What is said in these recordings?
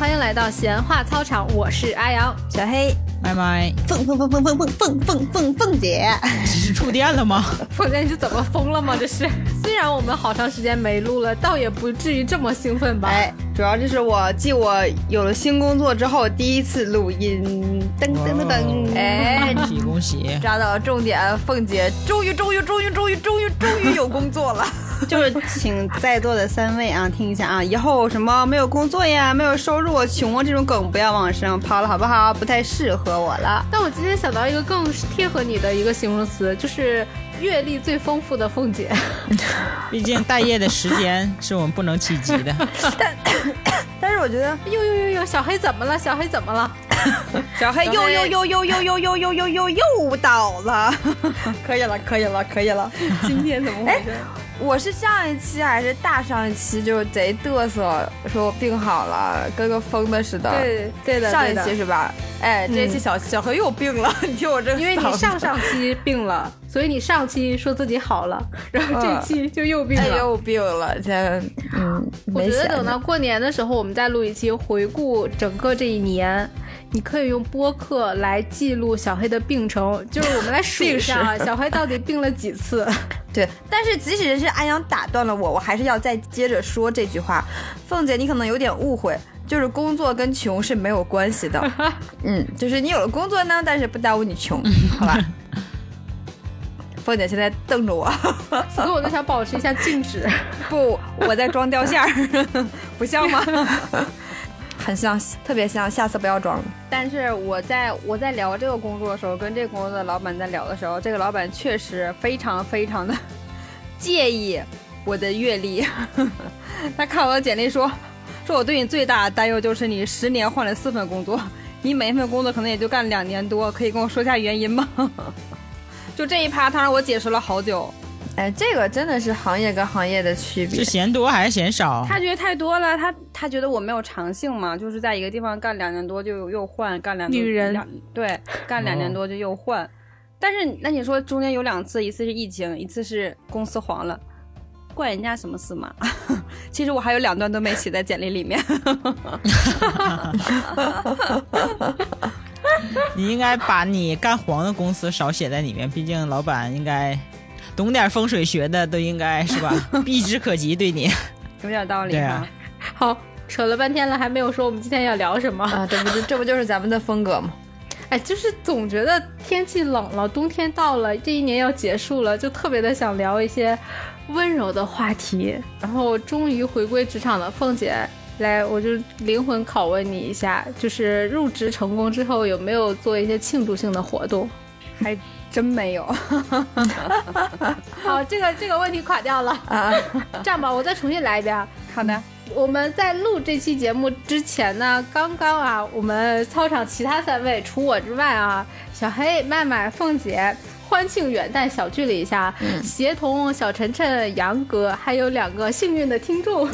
欢迎来到闲话操场，我是阿阳，小黑，麦麦，凤凤凤凤凤凤凤凤凤凤姐，这是触电了吗？凤姐你是怎么疯了吗？这是，虽然我们好长时间没录了，倒也不至于这么兴奋吧？哎，主要这是我继我有了新工作之后第一次录音，噔噔噔噔，哎，恭喜恭喜！抓到重点，凤姐终于终于终于终于终于终于有工作了。就是请在座的三位啊听一下啊，以后什么没有工作呀、没有收入、穷啊这种梗不要往身上抛了，好不好？不太适合我了。但我今天想到一个更贴合你的一个形容词，就是阅历最丰富的凤姐。毕竟待业的时间是我们不能企及的。但 但是我觉得呦呦呦呦，小黑怎么了？小黑怎么了？小黑又又又又又又又又又又又倒了，可以了，可以了，可以了。今天怎么回事？我是上一期还是大上一期就贼嘚瑟，说我病好了，跟个疯的似的。对对的，上一期是吧？哎，这一期小小何又病了，你听我这，因为你上上期病了，所以你上期说自己好了，然后这期就又病了，又病了。现在，嗯，我觉得等到过年的时候，我们再录一期回顾整个这一年。你可以用播客来记录小黑的病程，就是我们来数一下啊 小黑到底病了几次。对，但是即使是安阳打断了我，我还是要再接着说这句话。凤姐，你可能有点误会，就是工作跟穷是没有关系的。嗯，就是你有了工作呢，但是不耽误你穷，好吧？凤姐现在瞪着我，所以我就想保持一下静止。不，我在装掉线儿，不像吗？很像，特别像，下次不要装了。但是我在我在聊这个工作的时候，跟这个工作的老板在聊的时候，这个老板确实非常非常的 介意我的阅历。他看我的简历说，说我对你最大的担忧就是你十年换了四份工作，你每一份工作可能也就干两年多，可以跟我说一下原因吗？就这一趴，他让我解释了好久。哎，这个真的是行业跟行业的区别，是嫌多还是嫌少？他觉得太多了，他他觉得我没有长性嘛，就是在一个地方干两年多就又换，干两女人对，干两年多就又换。但是那你说中间有两次，一次是疫情，一次是公司黄了，怪人家什么事嘛？其实我还有两段都没写在简历里面。你应该把你干黄的公司少写在里面，毕竟老板应该。懂点风水学的都应该是吧，避之可及，对你有点道理啊。好，扯了半天了，还没有说我们今天要聊什么啊？这不就这不就是咱们的风格吗？哎，就是总觉得天气冷了，冬天到了，这一年要结束了，就特别的想聊一些温柔的话题。然后终于回归职场的凤姐来，我就灵魂拷问你一下，就是入职成功之后有没有做一些庆祝性的活动？还。真没有，好，这个这个问题垮掉了啊！这样吧，我再重新来一遍。好的，我们在录这期节目之前呢，刚刚啊，我们操场其他三位除我之外啊，小黑、麦麦、凤姐。欢庆元旦小聚了一下，协同小晨晨、杨哥，还有两个幸运的听众，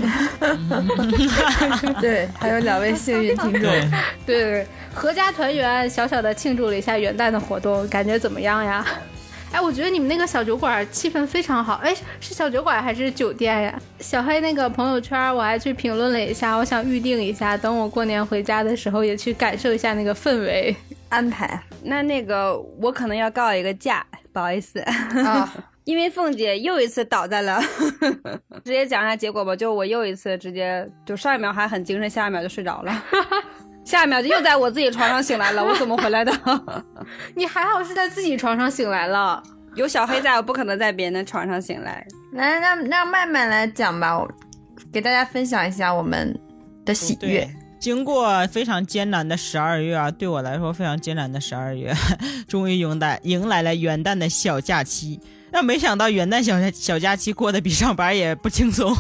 对，还有两位幸运听众，对对，合家团圆，小小的庆祝了一下元旦的活动，感觉怎么样呀？哎，我觉得你们那个小酒馆气氛非常好，哎，是小酒馆还是酒店呀？小黑那个朋友圈我还去评论了一下，我想预定一下，等我过年回家的时候也去感受一下那个氛围。安排那那个我可能要告一个假，不好意思啊，因为凤姐又一次倒在了，直接讲一下结果吧，就我又一次直接就上一秒还很精神，下一秒就睡着了，下一秒就又在我自己床上醒来了，我怎么回来的？你还好是在自己床上醒来了，有小黑在我不可能在别人的床上醒来。来让让麦麦来讲吧，我给大家分享一下我们的喜悦。经过非常艰难的十二月啊，对我来说非常艰难的十二月，终于迎来迎来了元旦的小假期。但没想到元旦小小假期过得比上班也不轻松，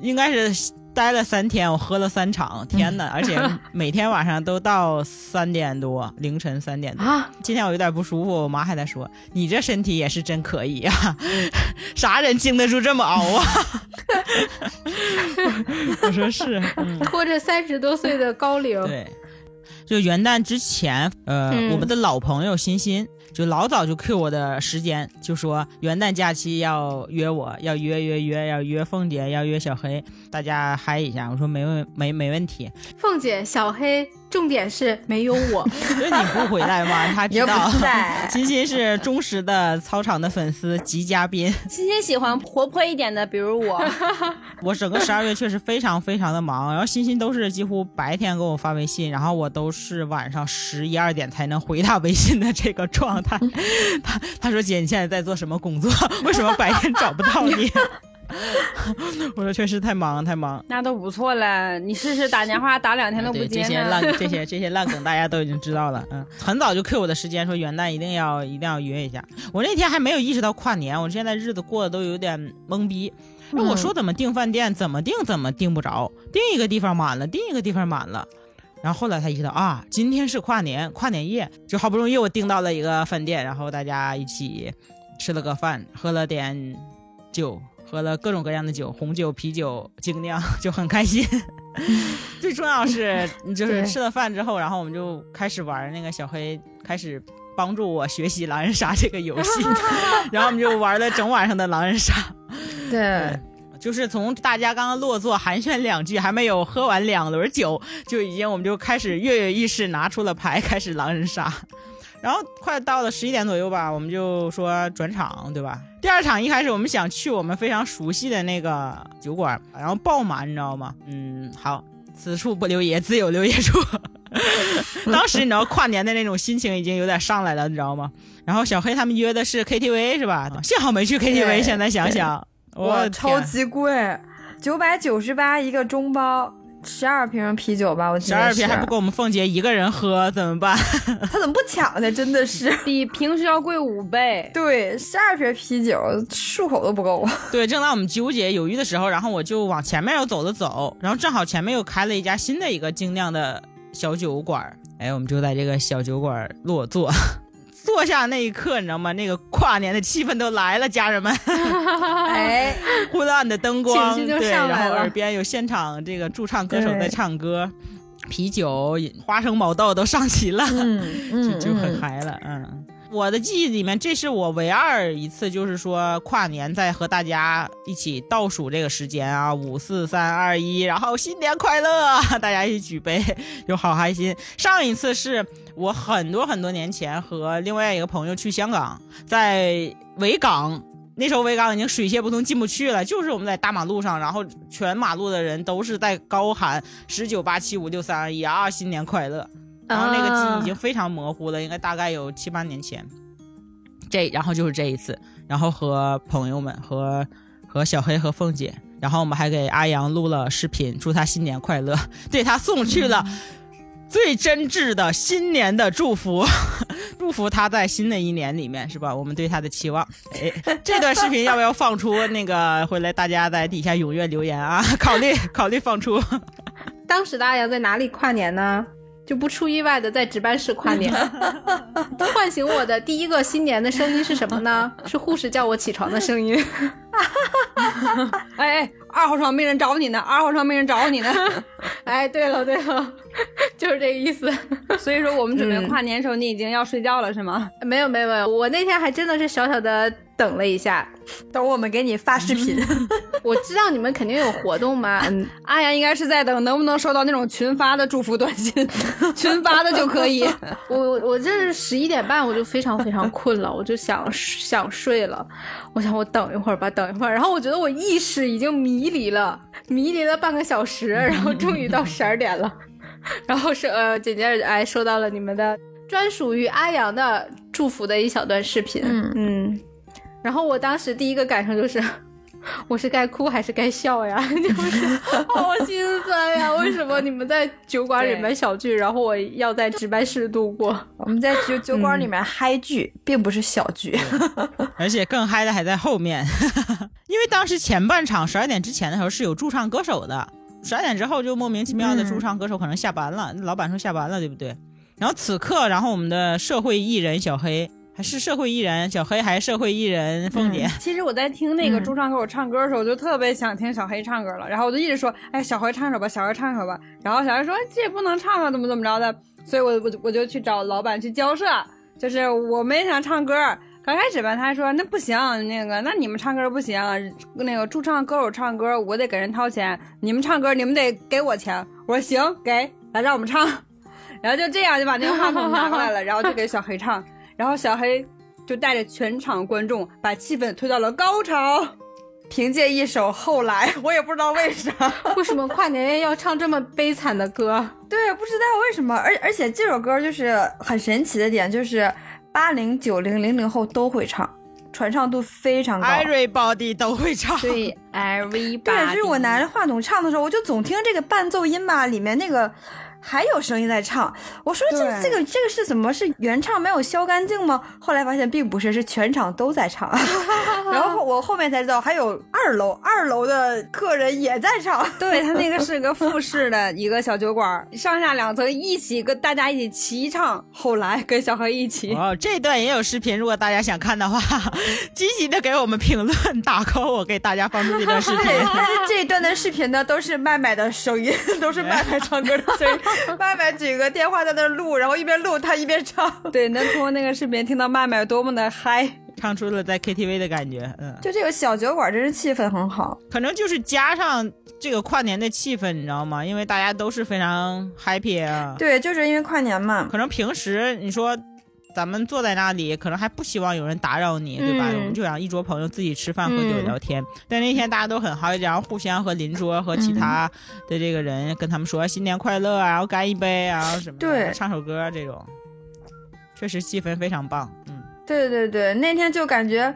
应该是。待了三天，我喝了三场，天哪！而且每天晚上都到三点多，凌晨三点多。啊！今天我有点不舒服，我妈还在说：“你这身体也是真可以啊，啥人经得住这么熬啊？” 我说是，拖着三十多岁的高龄。对，就元旦之前，呃，我们的老朋友欣欣就老早就 Q 我的时间，就说元旦假期要约我，要约约约，要约凤姐，要约小黑，大家嗨一下。我说没问没没问题。凤姐、小黑。重点是没有我，那你不回来吗，他知道。欣欣 是忠实的操场的粉丝及嘉宾。欣欣喜欢活泼一点的，比如我。我整个十二月确实非常非常的忙，然后欣欣都是几乎白天给我发微信，然后我都是晚上十一二点才能回他微信的这个状态。他他说姐你现在在做什么工作？为什么白天找不到你？我说确实太忙太忙，那都不错了。你试试打电话打两天都不接。这些烂 这些这些烂梗大家都已经知道了。嗯，很早就 Q 我的时间，说元旦一定要一定要约一下。我那天还没有意识到跨年，我现在日子过得都有点懵逼。那我说怎么订饭店，怎么订怎么订不着，订一个地方满了，订一个地方满了。然后后来才意识到啊，今天是跨年跨年夜，就好不容易我订到了一个饭店，然后大家一起吃了个饭，喝了点酒。喝了各种各样的酒，红酒、啤酒、精酿，就很开心。最重要是，就是吃了饭之后，然后我们就开始玩那个小黑，开始帮助我学习狼人杀这个游戏。然后我们就玩了整晚上的狼人杀。对，就是从大家刚刚落座寒暄两句，还没有喝完两轮酒，就已经我们就开始跃跃欲试，拿出了牌，开始狼人杀。然后快到了十一点左右吧，我们就说转场，对吧？第二场一开始我们想去我们非常熟悉的那个酒馆，然后爆满，你知道吗？嗯，好，此处不留爷，自有留爷处。当时你知道跨年的那种心情已经有点上来了，你知道吗？然后小黑他们约的是 KTV 是吧？幸好没去 KTV，现在想想，哇，超级贵，九百九十八一个中包。十二瓶啤酒吧，我十二瓶还不够我们凤姐一个人喝，怎么办？他怎么不抢呢？真的是 比平时要贵五倍。对，十二瓶啤酒漱口都不够。对，正当我们纠结犹豫的时候，然后我就往前面又走了走，然后正好前面又开了一家新的一个精酿的小酒馆。哎，我们就在这个小酒馆落座。坐下那一刻，你知道吗？那个跨年的气氛都来了，家人们。哎，昏暗的灯光，对，然后耳边有现场这个驻唱歌手在唱歌，啤酒、花生、毛豆都上齐了，就就很嗨了，嗯。我的记忆里面，这是我唯二一次，就是说跨年在和大家一起倒数这个时间啊，五四三二一，然后新年快乐，大家一起举杯，就好开心。上一次是我很多很多年前和另外一个朋友去香港，在维港，那时候维港已经水泄不通，进不去了，就是我们在大马路上，然后全马路的人都是在高喊十九八七五六三二一啊，新年快乐。然后那个记忆已经非常模糊了，应该大概有七八年前。这然后就是这一次，然后和朋友们和和小黑和凤姐，然后我们还给阿阳录了视频，祝他新年快乐，对他送去了最真挚的新年的祝福，祝福他在新的一年里面是吧？我们对他的期望。哎，这段视频要不要放出？那个回来大家在底下踊跃留言啊，考虑考虑放出。当时的阿阳在哪里跨年呢？就不出意外的在值班室跨年，唤醒我的第一个新年的声音是什么呢？是护士叫我起床的声音。哎哎，二号床没人找你呢，二号床没人找你呢。哎，对了对了，就是这个意思。所以说我们准备跨年时候，你已经要睡觉了是吗？没有没有没有，我那天还真的是小小的。等了一下，等我们给你发视频。我知道你们肯定有活动嘛。嗯，阿阳应该是在等，能不能收到那种群发的祝福短信？群发的就可以。我我这是十一点半，我就非常非常困了，我就想想睡了。我想我等一会儿吧，等一会儿。然后我觉得我意识已经迷离了，迷离了半个小时，然后终于到十二点了。然后是呃，紧接着哎，收到了你们的专属于阿阳的祝福的一小段视频。嗯嗯。然后我当时第一个感受就是，我是该哭还是该笑呀？就是好心酸呀！为什么你们在酒馆里面小聚，然后我要在值班室度过？我们在酒酒馆里面嗨剧，并不是小聚，而且更嗨的还在后面，因为当时前半场十二点之前的时候是有驻唱歌手的，十二点之后就莫名其妙的驻唱歌手可能下班了，老板说下班了，对不对？然后此刻，然后我们的社会艺人小黑。还是社会艺人小黑，还是社会艺人凤姐。其实我在听那个驻唱歌手唱歌的时候，我就特别想听小黑唱歌了。然后我就一直说：“哎，小黑唱首吧，小黑唱首吧。”然后小黑说：“这也不能唱啊，怎么怎么着的。”所以我我我就去找老板去交涉，就是我们也想唱歌。刚开始吧，他说那不行，那个那你们唱歌不行，那个驻唱歌手唱歌我得给人掏钱，你们唱歌你们得给我钱。我说行，给来让我们唱。然后就这样就把那个话筒拿过来了，然后就给小黑唱，然后小黑就带着全场观众把气氛推到了高潮。凭借一首《后来》，我也不知道为啥，为什么跨年夜要唱这么悲惨的歌？对，不知道为什么。而而且这首歌就是很神奇的点，就是八零、九零、零零后都会唱，传唱度非常高。Everybody 都会唱。对，Everybody。对，就是我拿着话筒唱的时候，我就总听这个伴奏音吧，里面那个。还有声音在唱，我说这这个这个是怎么是原唱没有消干净吗？后来发现并不是，是全场都在唱。然后我后面才知道还有二楼，二楼的客人也在唱。对他那个是个复式的一个小酒馆，上下两层一起跟大家一起齐唱。后来跟小何一起。哦，这段也有视频，如果大家想看的话，积极的给我们评论打 call，我给大家放出这段视频。但是这一段的视频呢，都是麦麦的声音，都是麦麦唱歌的声音。麦麦举个电话在那录，然后一边录他一边唱。对，能通过那个视频听到麦麦多么的嗨，唱出了在 KTV 的感觉。嗯，就这个小酒馆真是气氛很好，可能就是加上这个跨年的气氛，你知道吗？因为大家都是非常 happy 啊。对，就是因为跨年嘛。可能平时你说。咱们坐在那里，可能还不希望有人打扰你，对吧？我们就想一桌朋友自己吃饭、喝酒、聊天。但那天大家都很好，然后互相和邻桌和其他的这个人跟他们说新年快乐啊，然后干一杯啊什么的，唱首歌这种，确实气氛非常棒。嗯，对对对，那天就感觉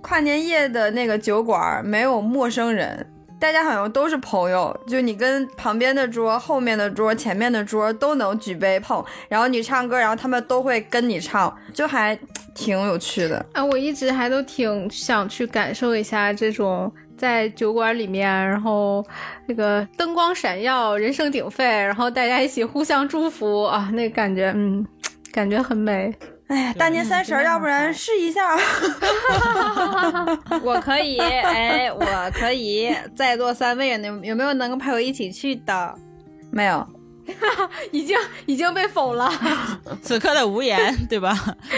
跨年夜的那个酒馆没有陌生人。大家好像都是朋友，就你跟旁边的桌、后面的桌、前面的桌都能举杯碰，然后你唱歌，然后他们都会跟你唱，就还挺有趣的。啊，我一直还都挺想去感受一下这种在酒馆里面，然后那个灯光闪耀、人声鼎沸，然后大家一起互相祝福啊，那感觉，嗯，感觉很美。哎呀，大年三十儿，要不然试一下？我可以，哎，我可以。在座三位，有有没有能够陪我一起去的？没有，已经已经被否了。此刻的无言，对吧？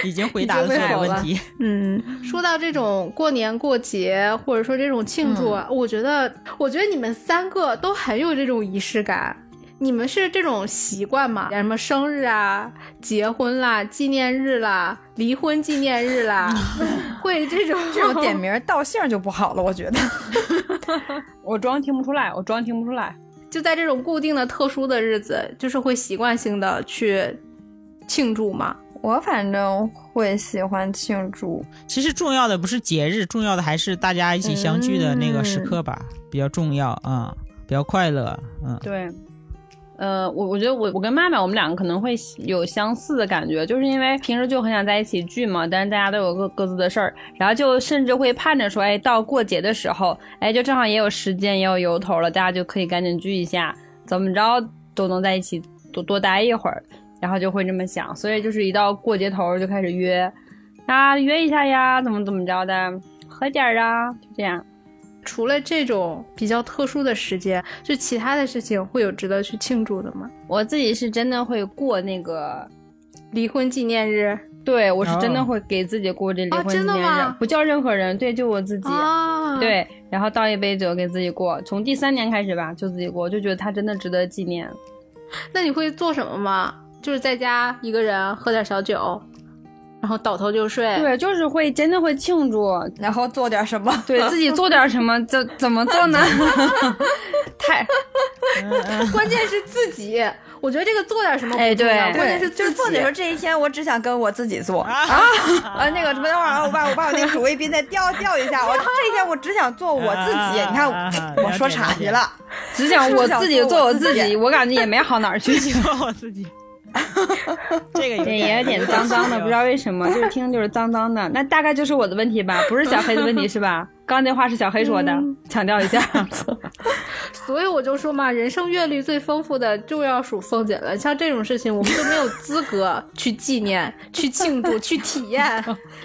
已经回答了所有问题。嗯，说到这种过年过节，或者说这种庆祝，我觉得，我觉得你们三个都很有这种仪式感。你们是这种习惯吗？什么生日啊、结婚啦、纪念日啦、离婚纪念日啦，会这种这种点名道姓就不好了，我觉得。我装听不出来，我装听不出来。就在这种固定的特殊的日子，就是会习惯性的去庆祝吗？我反正会喜欢庆祝。其实重要的不是节日，重要的还是大家一起相聚的那个时刻吧，比较重要啊，比较快乐，嗯。对。呃，我我觉得我我跟妈妈我们两个可能会有相似的感觉，就是因为平时就很想在一起聚嘛，但是大家都有各各自的事儿，然后就甚至会盼着说，哎，到过节的时候，哎，就正好也有时间也有由头了，大家就可以赶紧聚一下，怎么着都能在一起多多待一会儿，然后就会这么想，所以就是一到过节头就开始约，啊，约一下呀，怎么怎么着的，喝点儿啊，就这样。除了这种比较特殊的时间，就其他的事情会有值得去庆祝的吗？我自己是真的会过那个离婚纪念日，对我是真的会给自己过这离婚纪念日，不叫任何人，对，就我自己，对，然后倒一杯酒给自己过，从第三年开始吧，就自己过，就觉得他真的值得纪念。那你会做什么吗？就是在家一个人喝点小酒。然后倒头就睡，对，就是会真的会庆祝，然后做点什么，对自己做点什么，怎怎么做呢？太，关键是自己，我觉得这个做点什么，哎，对，关键是就是做点说这一天我只想跟我自己做啊啊，那个什么等会儿我把我把我那个主谓宾再调调一下，我这一天我只想做我自己，你看我说岔题了，只想 我自己做我自己，我感觉也没好哪儿去，做我自己。这个也有点脏脏的，不知道为什么，就是听就是脏脏的。那大概就是我的问题吧，不是小黑的问题 是吧？刚那话是小黑说的，强调一下。所以我就说嘛，人生阅历最丰富的就要数凤姐了。像这种事情，我们就没有资格去纪念、去庆祝、去体验。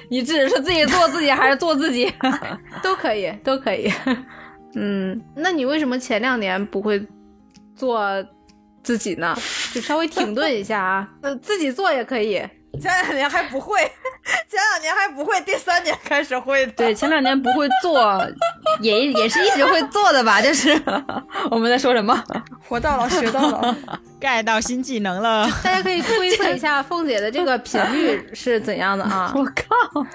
你只是自己做自己，还是做自己，都可以，都可以。嗯，那你为什么前两年不会做？自己呢？就稍微停顿一下啊，呃，自己做也可以。前两年还不会，前两年还不会，第三年开始会的。对，前两年不会做，也也是一直会做的吧？就是我们在说什么？活到老学到老，get 到新技能了。大家可以推测一下凤姐的这个频率是怎样的啊？我靠！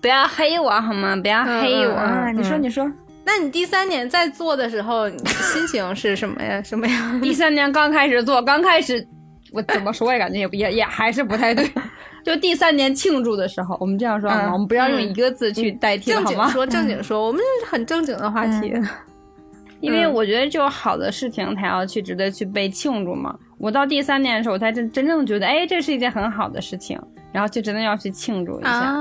不要黑我好吗？不要黑我！啊！你说，你说。那你第三年在做的时候，心情是什么呀？什么样？第三年刚开始做，刚开始。我怎么说也感觉也也也还是不太对，就第三年庆祝的时候，我们这样说好吗？我们不要用一个字去代替，好吗？正经说，正经说，我们是很正经的话题。因为我觉得，就好的事情才要去值得去被庆祝嘛。我到第三年的时候，我才真真正觉得，哎，这是一件很好的事情，然后就真的要去庆祝一下。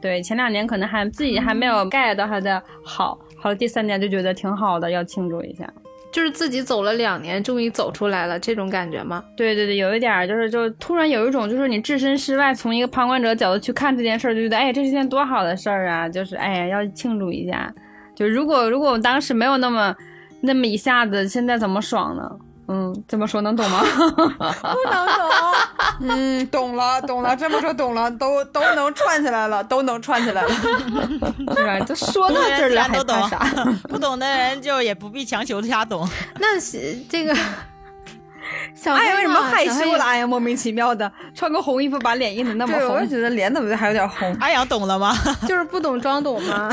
对，前两年可能还自己还没有 get 到它的好，好了，第三年就觉得挺好的，要庆祝一下。就是自己走了两年，终于走出来了，这种感觉吗？对对对，有一点儿，就是就突然有一种，就是你置身事外，从一个旁观者角度去看这件事儿，就觉得哎，这是件多好的事儿啊！就是哎呀，要庆祝一下。就如果如果我当时没有那么那么一下子，现在怎么爽呢？嗯，这么说能懂吗？不能懂。嗯，懂了，懂了。这么说懂了，都都能串起来了，都能串起来了，是吧？都说到这儿了，还懂啥？不懂的人就也不必强求他懂。那这个 小黑为什么害羞了？哎呀，莫名其妙的，穿个红衣服把脸印的那么红，我也觉得脸怎么还有点红。阿阳懂了吗？就是不懂装懂吗？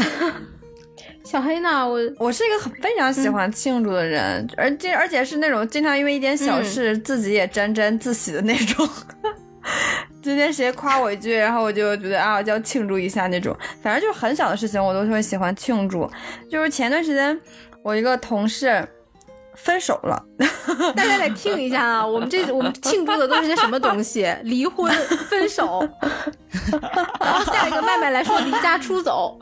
小黑呢？我我是一个很非常喜欢庆祝的人，而且而且是那种经常因为一点小事自己也沾沾自喜的那种。今天谁夸我一句，然后我就觉得啊，就要庆祝一下那种。反正就是很小的事情，我都会喜欢庆祝。就是前段时间，我一个同事。分手了，大家来听一下啊！我们这我们庆祝的都是些什么东西？离婚、分手。然后下一个麦麦来说离家出走。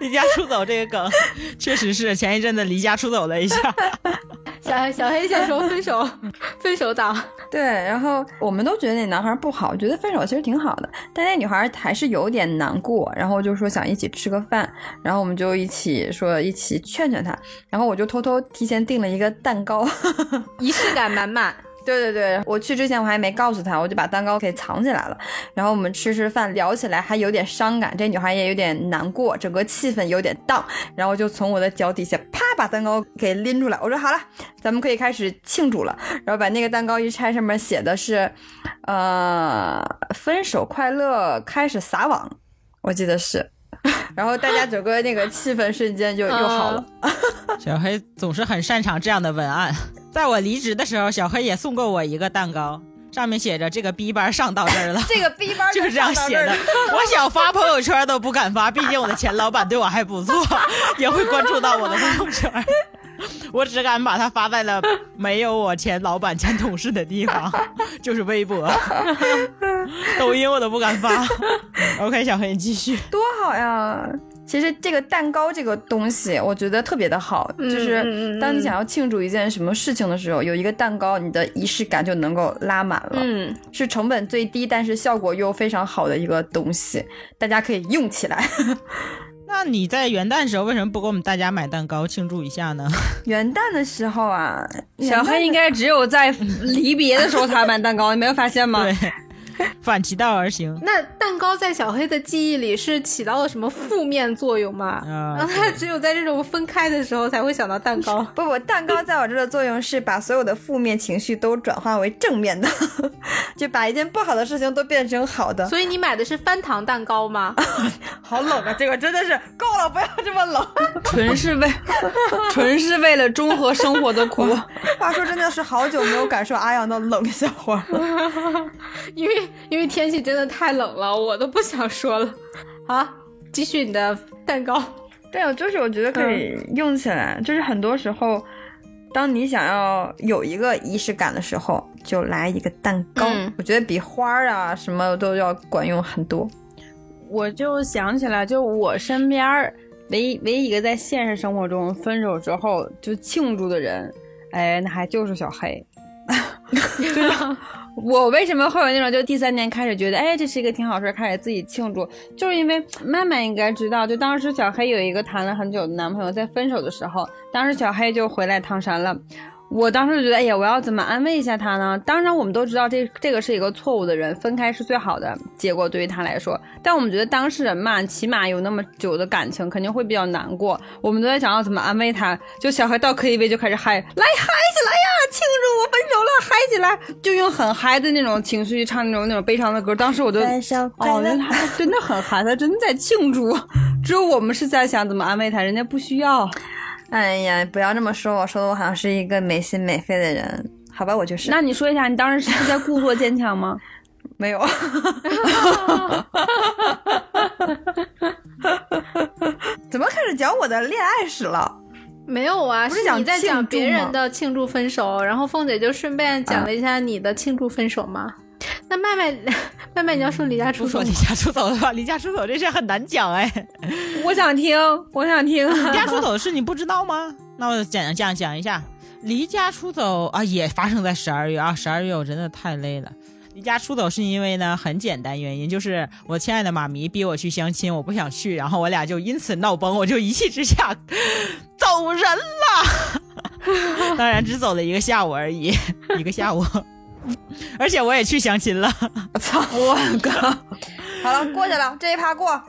离家出走这个梗，确实是前一阵子离家出走了一下。小小黑先说分手，分手党。对，然后我们都觉得那男孩不好，觉得分手其实挺好的，但那女孩还是有点难过，然后就说想一起吃个饭，然后我们就一起说一起劝劝他，然后我就偷偷偷提前订了一个蛋糕，仪式感满满。对对对，我去之前我还没告诉他，我就把蛋糕给藏起来了。然后我们吃吃饭，聊起来还有点伤感，这女孩也有点难过，整个气氛有点荡。然后就从我的脚底下啪把蛋糕给拎出来，我说好了，咱们可以开始庆祝了。然后把那个蛋糕一拆，上面写的是，呃，分手快乐，开始撒网，我记得是。然后大家整个那个气氛瞬间就又好了。小黑总是很擅长这样的文案。在我离职的时候，小黑也送过我一个蛋糕，上面写着“这个 B 班上到这儿了 ”。这个 B 班 就是这样写的。我想发朋友圈都不敢发，毕竟我的前老板对我还不错，也会关注到我的朋友圈。我只敢把它发在了没有我前老板、前同事的地方，就是微博、抖音我都不敢发。OK，小黑你继续。多好呀！其实这个蛋糕这个东西，我觉得特别的好，就是当你想要庆祝一件什么事情的时候，有一个蛋糕，你的仪式感就能够拉满了。嗯，是成本最低，但是效果又非常好的一个东西，大家可以用起来。那你在元旦时候为什么不给我们大家买蛋糕庆祝一下呢？元旦的时候啊，小黑应该只有在离别的时候才买蛋糕，你没有发现吗？对。反其道而行。那蛋糕在小黑的记忆里是起到了什么负面作用吗？然后他只有在这种分开的时候才会想到蛋糕。不不，蛋糕在我这的作用是把所有的负面情绪都转化为正面的，就把一件不好的事情都变成好的。所以你买的是翻糖蛋糕吗？好冷啊！这个真的是够了，不要这么冷。纯是为，纯是为了中和生活的苦。话说真的是好久没有感受阿阳的冷笑话了，因为。因为天气真的太冷了，我都不想说了。好，继续你的蛋糕。对啊，就是我觉得可以用起来。就是很多时候，当你想要有一个仪式感的时候，就来一个蛋糕。我觉得比花儿啊什么都要管用很多。我就想起来，就我身边唯一唯一一个在现实生活中分手之后就庆祝的人，哎，那还就是小黑。对啊。我为什么会有那种就第三年开始觉得，哎，这是一个挺好事，开始自己庆祝，就是因为曼曼应该知道，就当时小黑有一个谈了很久的男朋友，在分手的时候，当时小黑就回来唐山了，我当时就觉得，哎呀，我要怎么安慰一下他呢？当然，我们都知道这这个是一个错误的人，分开是最好的结果对于他来说。但我们觉得当事人嘛，起码有那么久的感情，肯定会比较难过。我们都在想要怎么安慰他。就小孩到 KTV 就开始嗨，来嗨起来呀，庆祝我分手了，嗨起来，就用很嗨的那种情绪唱那种那种悲伤的歌。当时我就哦，他真的很嗨，他真的在庆祝。只有我们是在想怎么安慰他，人家不需要。哎呀，不要这么说，我说的我好像是一个没心没肺的人，好吧，我就是。那你说一下，你当时是在故作坚强吗？没有。怎么开始讲我的恋爱史了？没有啊，是你在讲别人的庆祝分手，然后凤姐就顺便讲了一下你的庆祝分手吗？那麦麦，麦麦，你要说离家出走？离家出走的话，离家出走这事很难讲哎。我想听，我想听。离家 出走的事你不知道吗？那我讲讲讲一下，离家出走啊，也发生在十二月啊。十二月我真的太累了。离家出走是因为呢，很简单原因，就是我亲爱的妈咪逼我去相亲，我不想去，然后我俩就因此闹崩，我就一气之下走人了。当然只走了一个下午而已，一个下午。而且我也去相亲了，我 操！我靠！好了，过去了，这一趴过，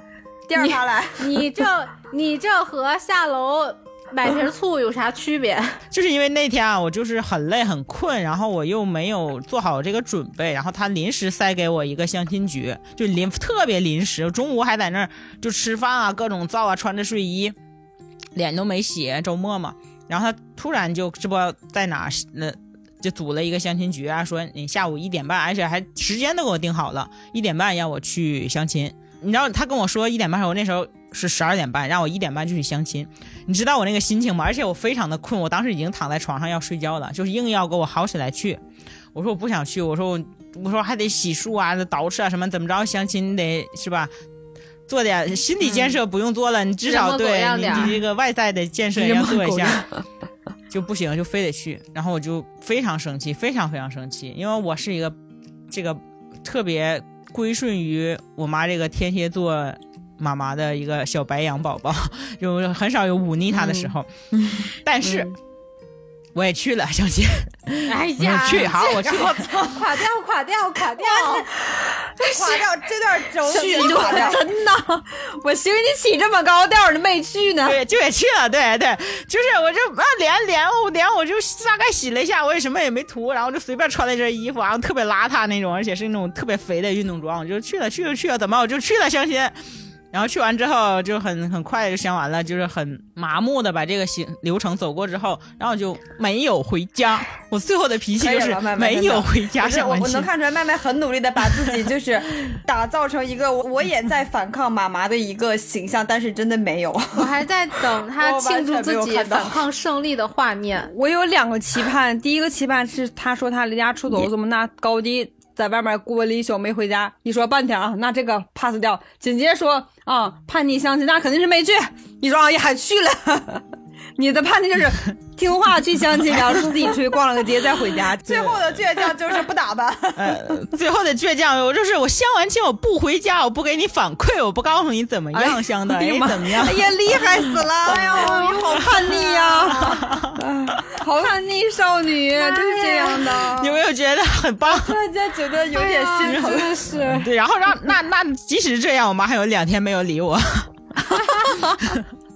第二趴来。你这你这和下楼买瓶醋有啥区别？就是因为那天啊，我就是很累很困，然后我又没有做好这个准备，然后他临时塞给我一个相亲局，就临特别临时，中午还在那儿就吃饭啊，各种造啊，穿着睡衣，脸都没洗，周末嘛，然后他突然就这不在哪那。就组了一个相亲局啊，说你下午一点半，而且还时间都给我定好了，一点半让我去相亲。你知道他跟我说一点半，我那时候是十二点半，让我一点半就去相亲。你知道我那个心情吗？而且我非常的困，我当时已经躺在床上要睡觉了，就是硬要给我好起来去。我说我不想去，我说我我说还得洗漱啊、捯饬啊什么，怎么着相亲得是吧？做点心理建设不用做了，你至少对你这个外在的建设也要做一下。就不行，就非得去，然后我就非常生气，非常非常生气，因为我是一个这个特别归顺于我妈这个天蝎座妈妈的一个小白羊宝宝，就很少有忤逆她的时候，但是。我也去了相亲，哎呀，去好，我去，垮掉，垮掉，垮掉，垮掉，这段轴去就垮掉，真的，我寻思你起这么高调，你没去呢？对，就也去了，对对，就是我就啊脸脸我脸我就大概洗了一下，我也什么也没涂，然后就随便穿了一身衣服，然后特别邋遢那种，而且是那种特别肥的运动装，我就去了，去就去了，怎么我就去了相亲。然后去完之后就很很快就相完了，就是很麻木的把这个行流程走过之后，然后就没有回家。我最后的脾气就是没有回家。我我能看出来，麦麦很努力的把自己就是 打造成一个我也在反抗妈妈的一个形象，但是真的没有。我还在等他庆祝自己反抗胜利的画面。我有两个期盼，第一个期盼是他说他离家出走，怎么那高低。在外面过了一宿没回家，一说半天啊，那这个 pass 掉。紧接着说啊，叛逆相亲，那肯定是没去。一说啊，也还去了。你的叛逆就是 听话去相亲，然后自己出去逛了个街再回家。最后的倔强就是不打扮。呃，最后的倔强我就是我相完亲我不回家，我不给你反馈，我不告诉你怎么样相的，哎怎么样？哎呀，厉害死了！哎呀，你好叛逆呀，好叛逆少女，就是这样的。有没有觉得很棒？突然间觉得有点心疼。是。对，然后让那那即使这样，我妈还有两天没有理我。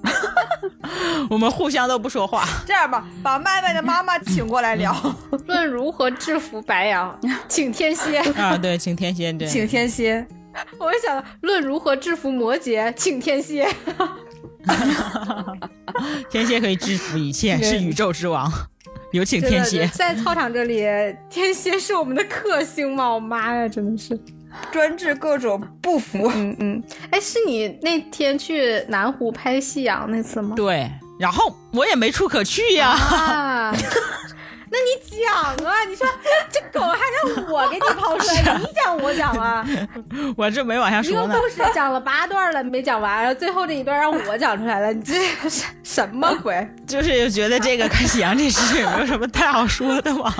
我们互相都不说话。这样吧，把麦麦的妈妈请过来聊，论如何制服白羊，请天蝎啊，对，请天蝎，对，请天蝎。我想论如何制服摩羯，请天蝎。天蝎可以制服一切，是宇宙之王，有请天蝎。在操场这里，天蝎是我们的克星吗？我妈呀，真的是。专治各种不服。嗯嗯，哎，是你那天去南湖拍夕阳那次吗？对，然后我也没处可去呀。那你讲啊！你说 这狗还让我给你抛出来，你讲我讲啊？我这没往下说呢。一个故事讲了八段了，没讲完，然后最后这一段让我讲出来了，你这是什么鬼？就是觉得这个看夕阳这事也没有什么太好说的嘛，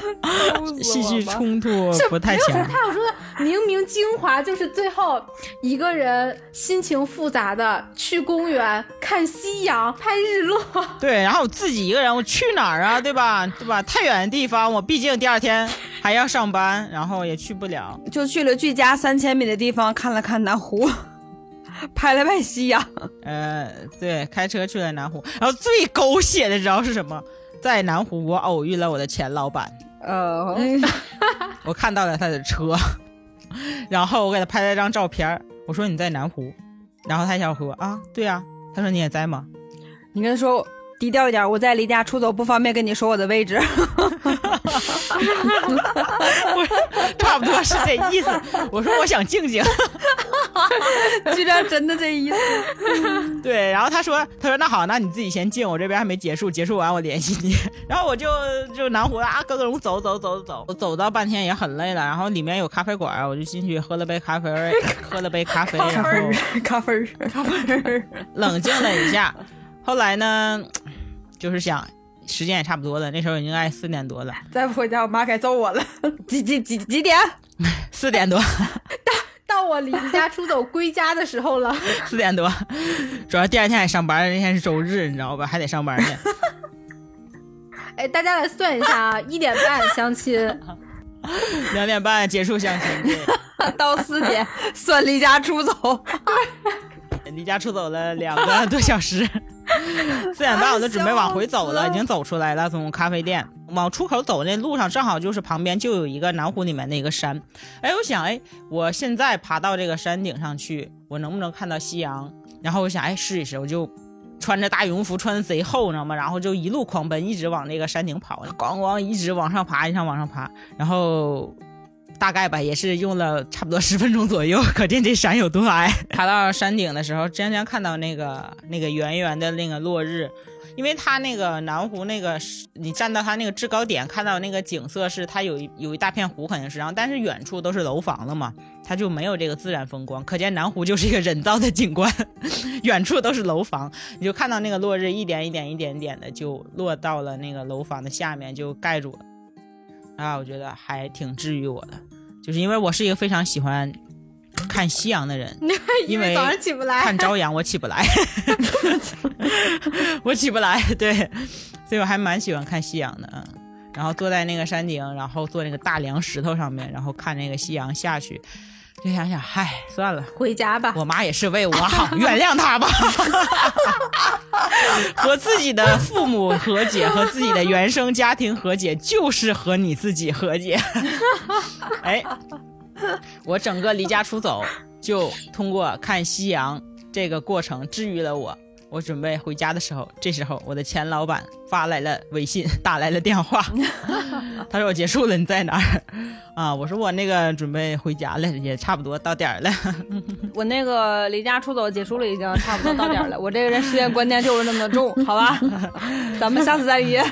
戏剧冲突不太强。太好说的，明明精华就是最后一个人心情复杂的去公园看夕阳、拍日落。对，然后我自己一个人，我去哪儿啊？对吧？对吧？太远。地方，我毕竟第二天还要上班，然后也去不了，就去了距家三千米的地方看了看南湖，拍了拍夕阳。呃，对，开车去了南湖，然后最狗血的，知道是什么？在南湖，我偶遇了我的前老板。呃，我看到了他的车，然后我给他拍了张照片。我说你在南湖，然后他小说啊，对呀。他说你也在吗？你跟他说。低调一点，我在离家出走，不方便跟你说我的位置。我 差不多是这意思。我说我想静静，居然真的这意思。对，然后他说，他说那好，那你自己先静，我这边还没结束，结束完我联系你。然后我就就南湖啊，各种走走走走走，走到半天也很累了。然后里面有咖啡馆，我就进去喝了杯咖啡，喝了杯咖啡，然后咖啡咖啡，冷静了一下。后来呢，就是想时间也差不多了，那时候已经爱四点多了。再不回家，我妈该揍我了。几几几几点？四点多。到到我离家出走归家的时候了。四点多，主要第二天还上班，那天是周日，你知道吧？还得上班呢。哎，大家来算一下啊，一点半相亲，两点半结束相亲，到四点算离家出走。离家出走了两个多小时。四点半我就准备往回走了，已经走出来了，从咖啡店往出口走那路上，正好就是旁边就有一个南湖里面的一个山。哎，我想，哎，我现在爬到这个山顶上去，我能不能看到夕阳？然后我想，哎，试一试，我就穿着大羽绒服，穿的贼厚，你知道吗？然后就一路狂奔，一直往那个山顶跑，咣咣一直往上爬，一直往上爬，然后。大概吧，也是用了差不多十分钟左右，可见这山有多矮。爬到山顶的时候，将将看到那个那个圆圆的那个落日，因为它那个南湖那个，你站到它那个制高点，看到那个景色是它有一有一大片湖，肯定是，然后但是远处都是楼房了嘛，它就没有这个自然风光，可见南湖就是一个人造的景观，远处都是楼房，你就看到那个落日一点一点一点点的就落到了那个楼房的下面，就盖住了。啊，我觉得还挺治愈我的，就是因为我是一个非常喜欢看夕阳的人，因为早上起不来看朝阳我起不来，我起不来，对，所以我还蛮喜欢看夕阳的，嗯，然后坐在那个山顶，然后坐那个大凉石头上面，然后看那个夕阳下去。就想想，嗨，算了，回家吧。我妈也是为我好，原谅她吧。和自己的父母和解，和自己的原生家庭和解，就是和你自己和解。哎，我整个离家出走，就通过看夕阳这个过程治愈了我。我准备回家的时候，这时候我的前老板发来了微信，打来了电话。他说我结束了，你在哪儿？啊，我说我那个准备回家了，也差不多到点儿了。我那个离家出走结束了，已经差不多到点儿了。我这个人时间观念就是那么重，好吧？咱们下次再约。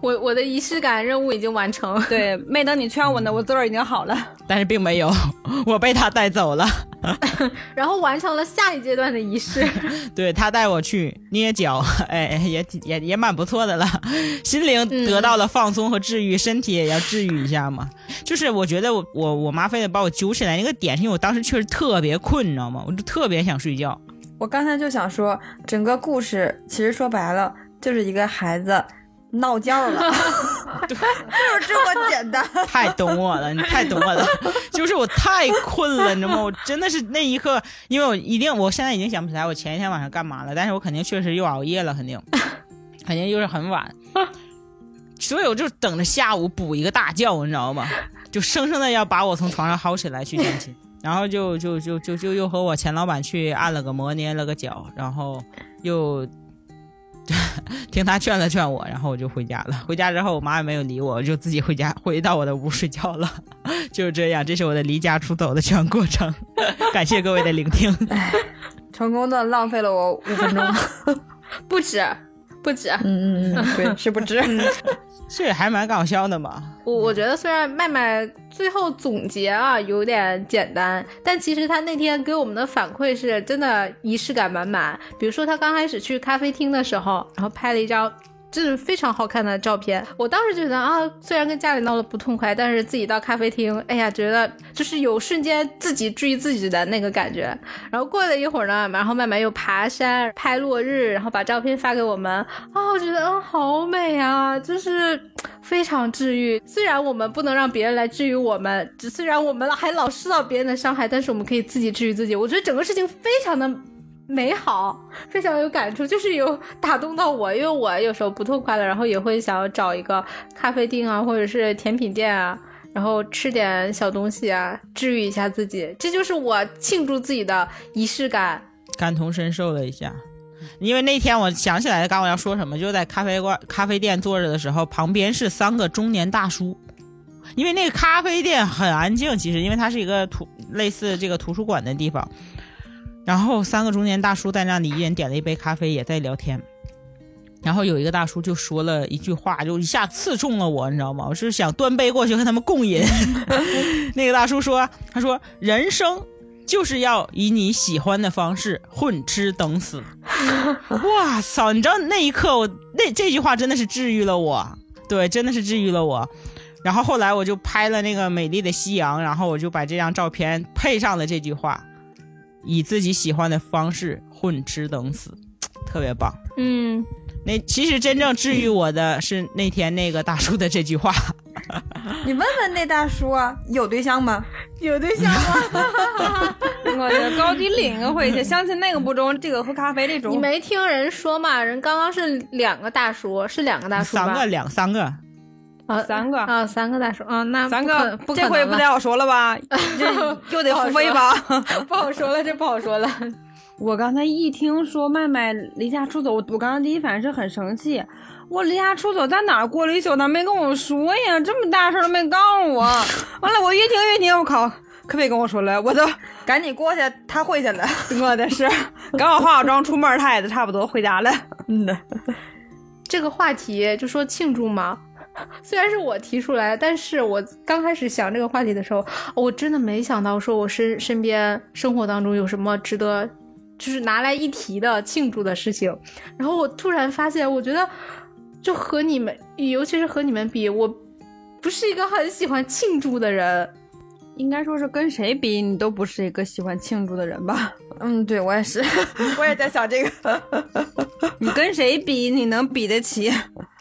我我的仪式感任务已经完成。对，没等你劝我呢，我自个儿已经好了。但是并没有，我被他带走了。然后完成了下一阶段的仪式。对他带我去捏脚，哎，也也也蛮不错的了，心灵得到了放松和治愈，身体也要治愈一下嘛。就是我觉得我我我妈非得把我揪起来，那个点是因为我当时确实特别困，你知道吗？我就特别想睡觉。我刚才就想说，整个故事其实说白了就是一个孩子。闹觉了，对，就是这么简单。太懂我了，你太懂我了。就是我太困了，你知道吗？我真的是那一刻，因为我一定，我现在已经想不起来我前一天晚上干嘛了，但是我肯定确实又熬夜了，肯定，肯定又是很晚。所以我就等着下午补一个大觉，你知道吗？就生生的要把我从床上薅起来去练琴，然后就就就就就又和我前老板去按了个摩，捏了个脚，然后又。听他劝了劝我，然后我就回家了。回家之后，我妈也没有理我，我就自己回家，回到我的屋睡觉了。就是这样，这是我的离家出走的全过程。感谢各位的聆听。成功的浪费了我五分钟，不止，不止。嗯嗯嗯，对，是不止。这还蛮搞笑的嘛。我我觉得虽然麦麦最后总结啊有点简单，但其实他那天给我们的反馈是真的仪式感满满。比如说他刚开始去咖啡厅的时候，然后拍了一张。真是非常好看的照片，我当时觉得啊，虽然跟家里闹得不痛快，但是自己到咖啡厅，哎呀，觉得就是有瞬间自己治愈自己的那个感觉。然后过了一会儿呢，然后慢慢又爬山拍落日，然后把照片发给我们啊，我觉得啊，好美啊，就是非常治愈。虽然我们不能让别人来治愈我们，只虽然我们还老受到别人的伤害，但是我们可以自己治愈自己。我觉得整个事情非常的。美好，非常有感触，就是有打动到我，因为我有时候不痛快了，然后也会想要找一个咖啡店啊，或者是甜品店啊，然后吃点小东西啊，治愈一下自己。这就是我庆祝自己的仪式感，感同身受了一下。因为那天我想起来刚我要说什么，就在咖啡馆、咖啡店坐着的时候，旁边是三个中年大叔。因为那个咖啡店很安静，其实因为它是一个图类似这个图书馆的地方。然后三个中年大叔在那里，一人点了一杯咖啡，也在聊天。然后有一个大叔就说了一句话，就一下刺中了我，你知道吗？我是想端杯过去和他们共饮。那个大叔说：“他说人生就是要以你喜欢的方式混吃等死。”哇操！你知道那一刻，我那这句话真的是治愈了我，对，真的是治愈了我。然后后来我就拍了那个美丽的夕阳，然后我就把这张照片配上了这句话。以自己喜欢的方式混吃等死，特别棒。嗯，那其实真正治愈我的是那天那个大叔的这句话。你问问那大叔啊，有对象吗？有对象吗？我的高低领个回去，相亲那个不中，这个喝咖啡这种。你没听人说吗？人刚刚是两个大叔，是两个大叔三个两三个。啊，三个啊，三个大叔啊，那三个，这回不太好说了吧？这就得付费吧？不好说了，这不好说了。我刚才一听说麦麦离家出走，我刚刚第一反应是很生气。我离家出走在哪儿过了一宿，他没跟我说呀？这么大事都没告诉我。完了，我越听越听，我靠，可别跟我说了，我都赶紧过去，他回去了。我的是刚好化好妆出门，他也差不多回家了。嗯的，这个话题就说庆祝嘛。虽然是我提出来，但是我刚开始想这个话题的时候，我真的没想到说我身身边生活当中有什么值得就是拿来一提的庆祝的事情。然后我突然发现，我觉得就和你们，尤其是和你们比，我不是一个很喜欢庆祝的人。应该说是跟谁比，你都不是一个喜欢庆祝的人吧？嗯，对我也是，我也在想这个。你跟谁比，你能比得起？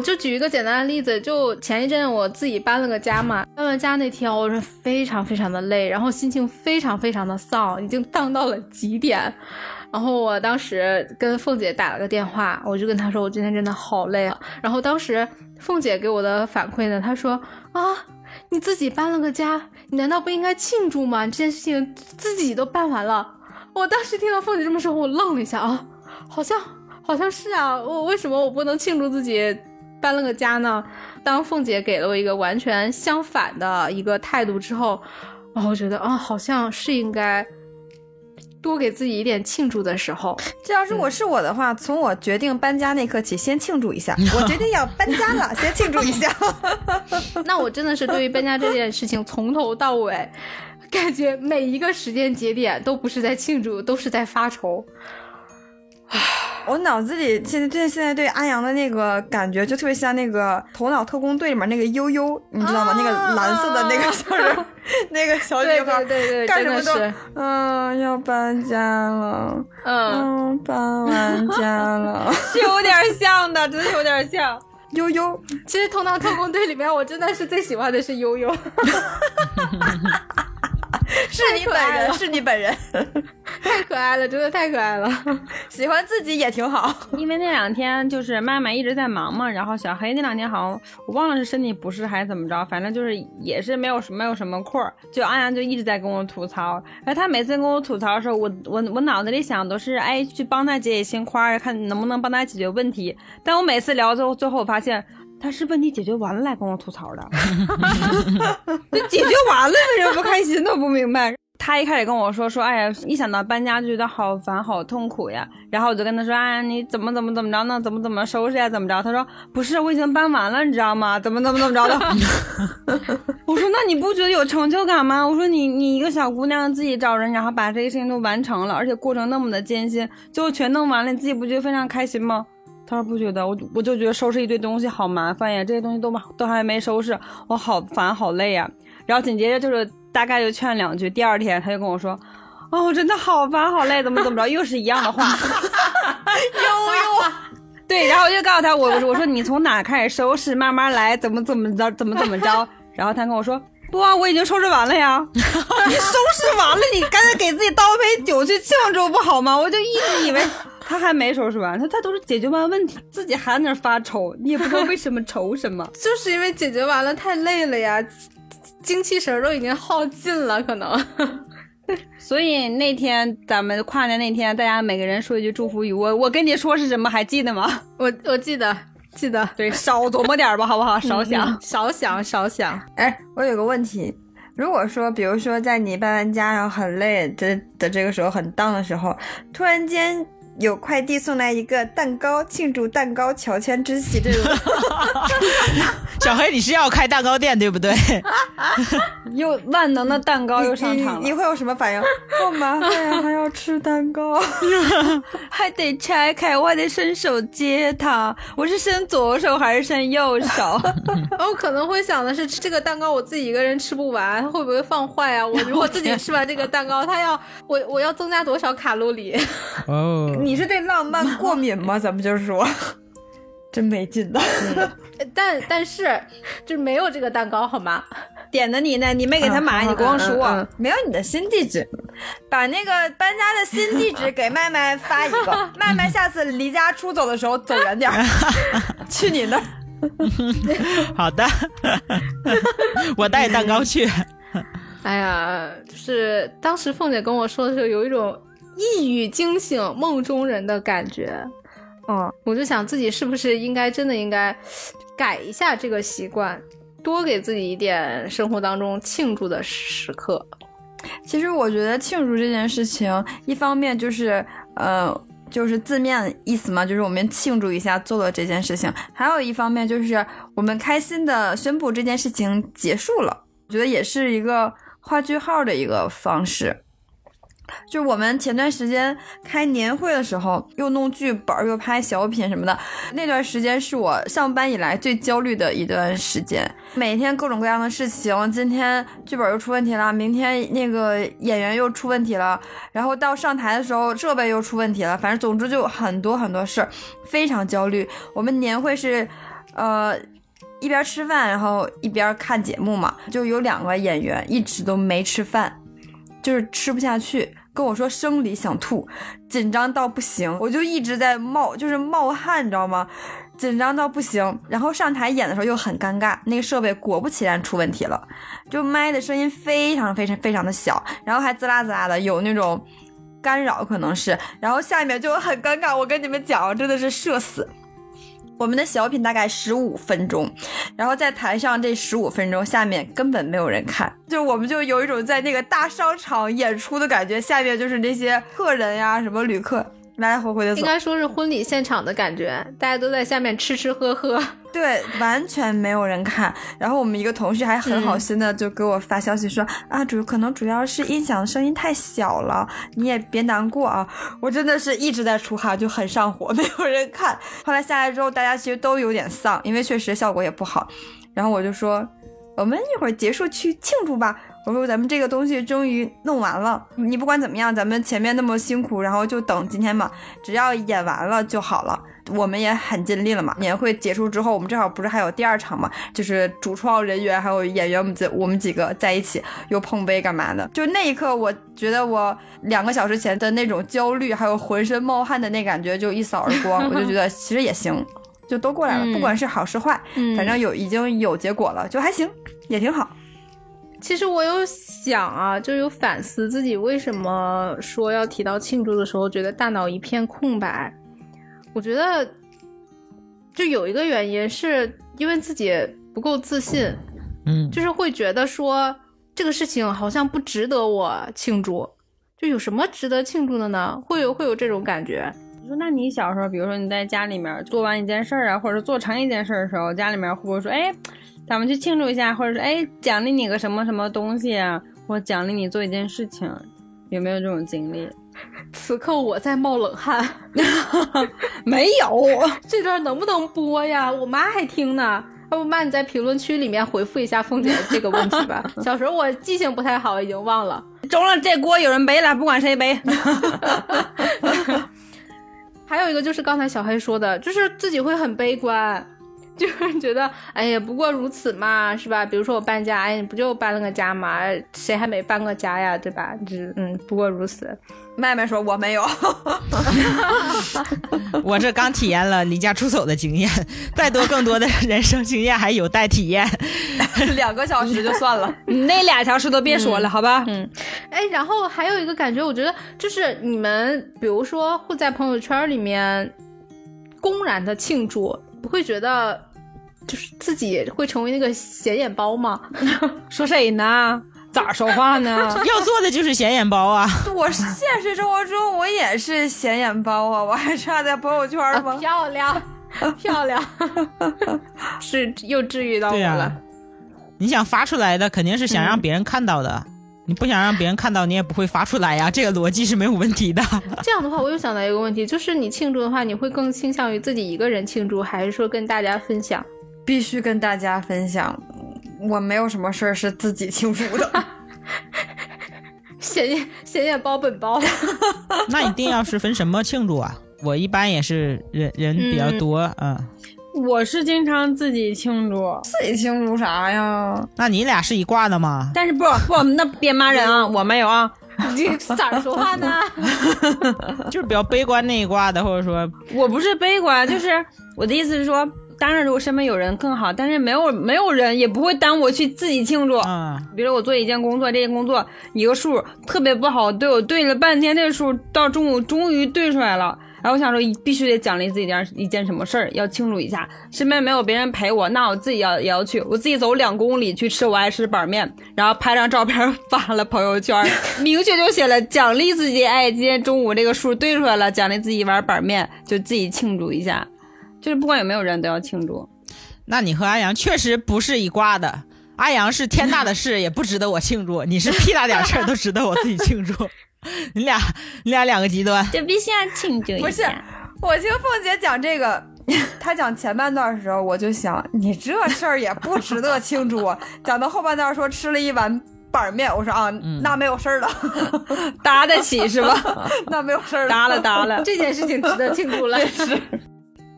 就举一个简单的例子，就前一阵我自己搬了个家嘛，搬完家那天我是非常非常的累，然后心情非常非常的丧，已经荡到了极点。然后我当时跟凤姐打了个电话，我就跟她说我今天真的好累啊。然后当时凤姐给我的反馈呢，她说啊，你自己搬了个家，你难道不应该庆祝吗？这件事情自己都办完了。我当时听到凤姐这么说，我愣了一下啊，好像好像是啊，我为什么我不能庆祝自己搬了个家呢？当凤姐给了我一个完全相反的一个态度之后，啊，我觉得啊，好像是应该多给自己一点庆祝的时候。这要是我是我的话，从我决定搬家那刻起，先庆祝一下。我决定要搬家了，先庆祝一下。那我真的是对于搬家这件事情从头到尾。感觉每一个时间节点都不是在庆祝，都是在发愁。我脑子里现在对现在对安阳的那个感觉，就特别像那个《头脑特工队》里面那个悠悠，你知道吗？那个蓝色的那个小人，那个小女孩，对对对，干什么都嗯，要搬家了，嗯，搬完家了，是有点像的，真的有点像悠悠。其实《头脑特工队》里面，我真的是最喜欢的是悠悠。是你本人，是你本人，太可爱了，真的太可爱了。喜欢自己也挺好，因为那两天就是妈妈一直在忙嘛，然后小黑那两天好像我忘了是身体不适还是怎么着，反正就是也是没有什没有什么空儿，就安阳就一直在跟我吐槽。然后他每次跟我吐槽的时候，我我我脑子里想都是哎去帮他解解心宽，看能不能帮他解决问题。但我每次聊最后最后我发现。他是问题解决完了来跟我吐槽的，这解决完了为什么不开心呢？不明白。他一开始跟我说说，哎呀，一想到搬家就觉得好烦好痛苦呀。然后我就跟他说，哎，你怎么怎么怎么着呢？怎么怎么收拾呀？怎么着？他说不是，我已经搬完了，你知道吗？怎么怎么怎么着的？我说那你不觉得有成就感吗？我说你你一个小姑娘自己找人，然后把这些事情都完成了，而且过程那么的艰辛，最后全弄完了，你自己不觉得非常开心吗？他说不觉得，我我就觉得收拾一堆东西好麻烦呀，这些东西都都还没收拾，我好烦好累呀。然后紧接着就是大概就劝两句，第二天他就跟我说，哦，我真的好烦好累，怎么怎么着，又是一样的话，悠悠，对，然后我就告诉他，我我说你从哪开始收拾，慢慢来，怎么怎么着，怎么怎么着。然后他跟我说，不啊，我已经收拾完了呀。你收拾完了，你赶紧给自己倒杯酒去庆祝不好吗？我就一直以为。他还没收拾完，他他都是解决完问题，自己还在那发愁，你也不知道为什么愁什么，就是因为解决完了太累了呀，精气神都已经耗尽了，可能。所以那天咱们跨年那天，大家每个人说一句祝福语，我我跟你说是什么，还记得吗？我我记得记得，对，少琢磨点吧，好不好？少想，少想，少想。哎，我有个问题，如果说，比如说在你搬完家然后很累的的这个时候，很荡的时候，突然间。有快递送来一个蛋糕，庆祝蛋糕乔迁之喜。这种，小黑，你是要开蛋糕店对不对？又万能的蛋糕又上场了，你会有什么反应？好麻烦呀，还要吃蛋糕，还得拆开，我还得伸手接它。我是伸左手还是伸右手？我可能会想的是，这个蛋糕我自己一个人吃不完，会不会放坏啊？我如果自己吃完这个蛋糕，它要我我要增加多少卡路里？哦。你是对浪漫过敏吗？咱们就是说，真没劲的。但但是，就没有这个蛋糕好吗？点的你呢？你没给他买，你光说没有你的新地址，把那个搬家的新地址给麦麦发一个。麦麦下次离家出走的时候走远点，去你那。好的，我带蛋糕去。哎呀，就是当时凤姐跟我说的时候，有一种。一语惊醒梦中人的感觉，嗯，我就想自己是不是应该真的应该改一下这个习惯，多给自己一点生活当中庆祝的时刻。其实我觉得庆祝这件事情，一方面就是呃，就是字面意思嘛，就是我们庆祝一下做了这件事情；还有一方面就是我们开心的宣布这件事情结束了。我觉得也是一个画句号的一个方式。就我们前段时间开年会的时候，又弄剧本，又拍小品什么的，那段时间是我上班以来最焦虑的一段时间。每天各种各样的事情，今天剧本又出问题了，明天那个演员又出问题了，然后到上台的时候设备又出问题了，反正总之就很多很多事儿，非常焦虑。我们年会是，呃，一边吃饭然后一边看节目嘛，就有两个演员一直都没吃饭。就是吃不下去，跟我说生理想吐，紧张到不行，我就一直在冒，就是冒汗，你知道吗？紧张到不行，然后上台演的时候又很尴尬，那个设备果不其然出问题了，就麦的声音非常非常非常的小，然后还滋啦滋啦的，有那种干扰可能是，然后下面就很尴尬，我跟你们讲，真的是社死。我们的小品大概十五分钟，然后在台上这十五分钟下面根本没有人看，就我们就有一种在那个大商场演出的感觉，下面就是那些客人呀，什么旅客。来来回回的走，应该说是婚礼现场的感觉，大家都在下面吃吃喝喝，对，完全没有人看。然后我们一个同事还很好心的就给我发消息说啊，主可能主要是音响声音太小了，你也别难过啊。我真的是一直在出汗，就很上火，没有人看。后来下来之后，大家其实都有点丧，因为确实效果也不好。然后我就说，我们一会儿结束去庆祝吧。我说咱们这个东西终于弄完了，你不管怎么样，咱们前面那么辛苦，然后就等今天吧，只要演完了就好了。我们也很尽力了嘛。年会结束之后，我们正好不是还有第二场嘛，就是主创人员还有演员，我们几我们几个在一起又碰杯干嘛的。就那一刻，我觉得我两个小时前的那种焦虑，还有浑身冒汗的那感觉就一扫而光。我就觉得其实也行，就都过来了，不管是好是坏，反正有已经有结果了，就还行，也挺好。其实我有想啊，就有反思自己为什么说要提到庆祝的时候，觉得大脑一片空白。我觉得就有一个原因，是因为自己不够自信，嗯，就是会觉得说这个事情好像不值得我庆祝，就有什么值得庆祝的呢？会有会有这种感觉。你说，那你小时候，比如说你在家里面做完一件事儿啊，或者做成一件事儿的时候，家里面会不会说，哎，咱们去庆祝一下，或者说，哎，奖励你个什么什么东西啊，或者奖励你做一件事情，有没有这种经历？此刻我在冒冷汗，没有，这段能不能播呀？我妈还听呢。要不妈，你在评论区里面回复一下凤姐这个问题吧。小时候我记性不太好，已经忘了。中了，这锅有人背了，不管谁背。还有一个就是刚才小黑说的，就是自己会很悲观。就是觉得，哎呀，不过如此嘛，是吧？比如说我搬家，哎，你不就搬了个家嘛？谁还没搬过家呀，对吧？只嗯，不过如此。麦麦说我没有，我这刚体验了离家出走的经验，再多更多的人生经验还有待体验。两个小时就算了，你那俩小时都别说了，好吧？嗯，哎，然后还有一个感觉，我觉得就是你们，比如说会在朋友圈里面公然的庆祝。不会觉得就是自己会成为那个显眼包吗？说谁呢？咋说话呢？要做的就是显眼包啊！我现实生活中我也是显眼包啊，我还差在朋友圈吗？漂亮，漂亮，是又治愈到我了。你想发出来的肯定是想让别人看到的。你不想让别人看到，你也不会发出来呀，这个逻辑是没有问题的。这样的话，我又想到一个问题，就是你庆祝的话，你会更倾向于自己一个人庆祝，还是说跟大家分享？必须跟大家分享，我没有什么事儿是自己庆祝的。显眼显眼包本包，那一定要是分什么庆祝啊？我一般也是人人比较多，嗯。我是经常自己庆祝，自己庆祝啥呀？那你俩是一挂的吗？但是不不，那别骂人啊！我没有啊，你咋说话呢？就是比较悲观那一挂的，或者说我不是悲观，就是我的意思是说，当然如果身边有人更好，但是没有没有人也不会耽误我去自己庆祝。嗯，比如我做一件工作，这件工作一个数特别不好对，我对了半天，这个数到中午终于对出来了。然后我想说，必须得奖励自己点一件什么事儿，要庆祝一下。身边没有别人陪我，那我自己要也要去。我自己走两公里去吃我爱吃的板面，然后拍张照片发了朋友圈，明确就写了奖励自己。哎，今天中午这个数对出来了，奖励自己一碗板面，就自己庆祝一下。就是不管有没有人都要庆祝。那你和阿阳确实不是一挂的。阿阳是天大的事也不值得我庆祝，你是屁大点事儿都值得我自己庆祝。你俩，你俩两个极端，就必须要庆祝一下。不是，我听凤姐讲这个，她讲前半段的时候，我就想，你这事儿也不值得庆祝。讲到后半段说吃了一碗板面，我说啊，那没有事儿了，搭得起是吧？那没有事儿了，搭了搭了，这件事情值得庆祝了。是，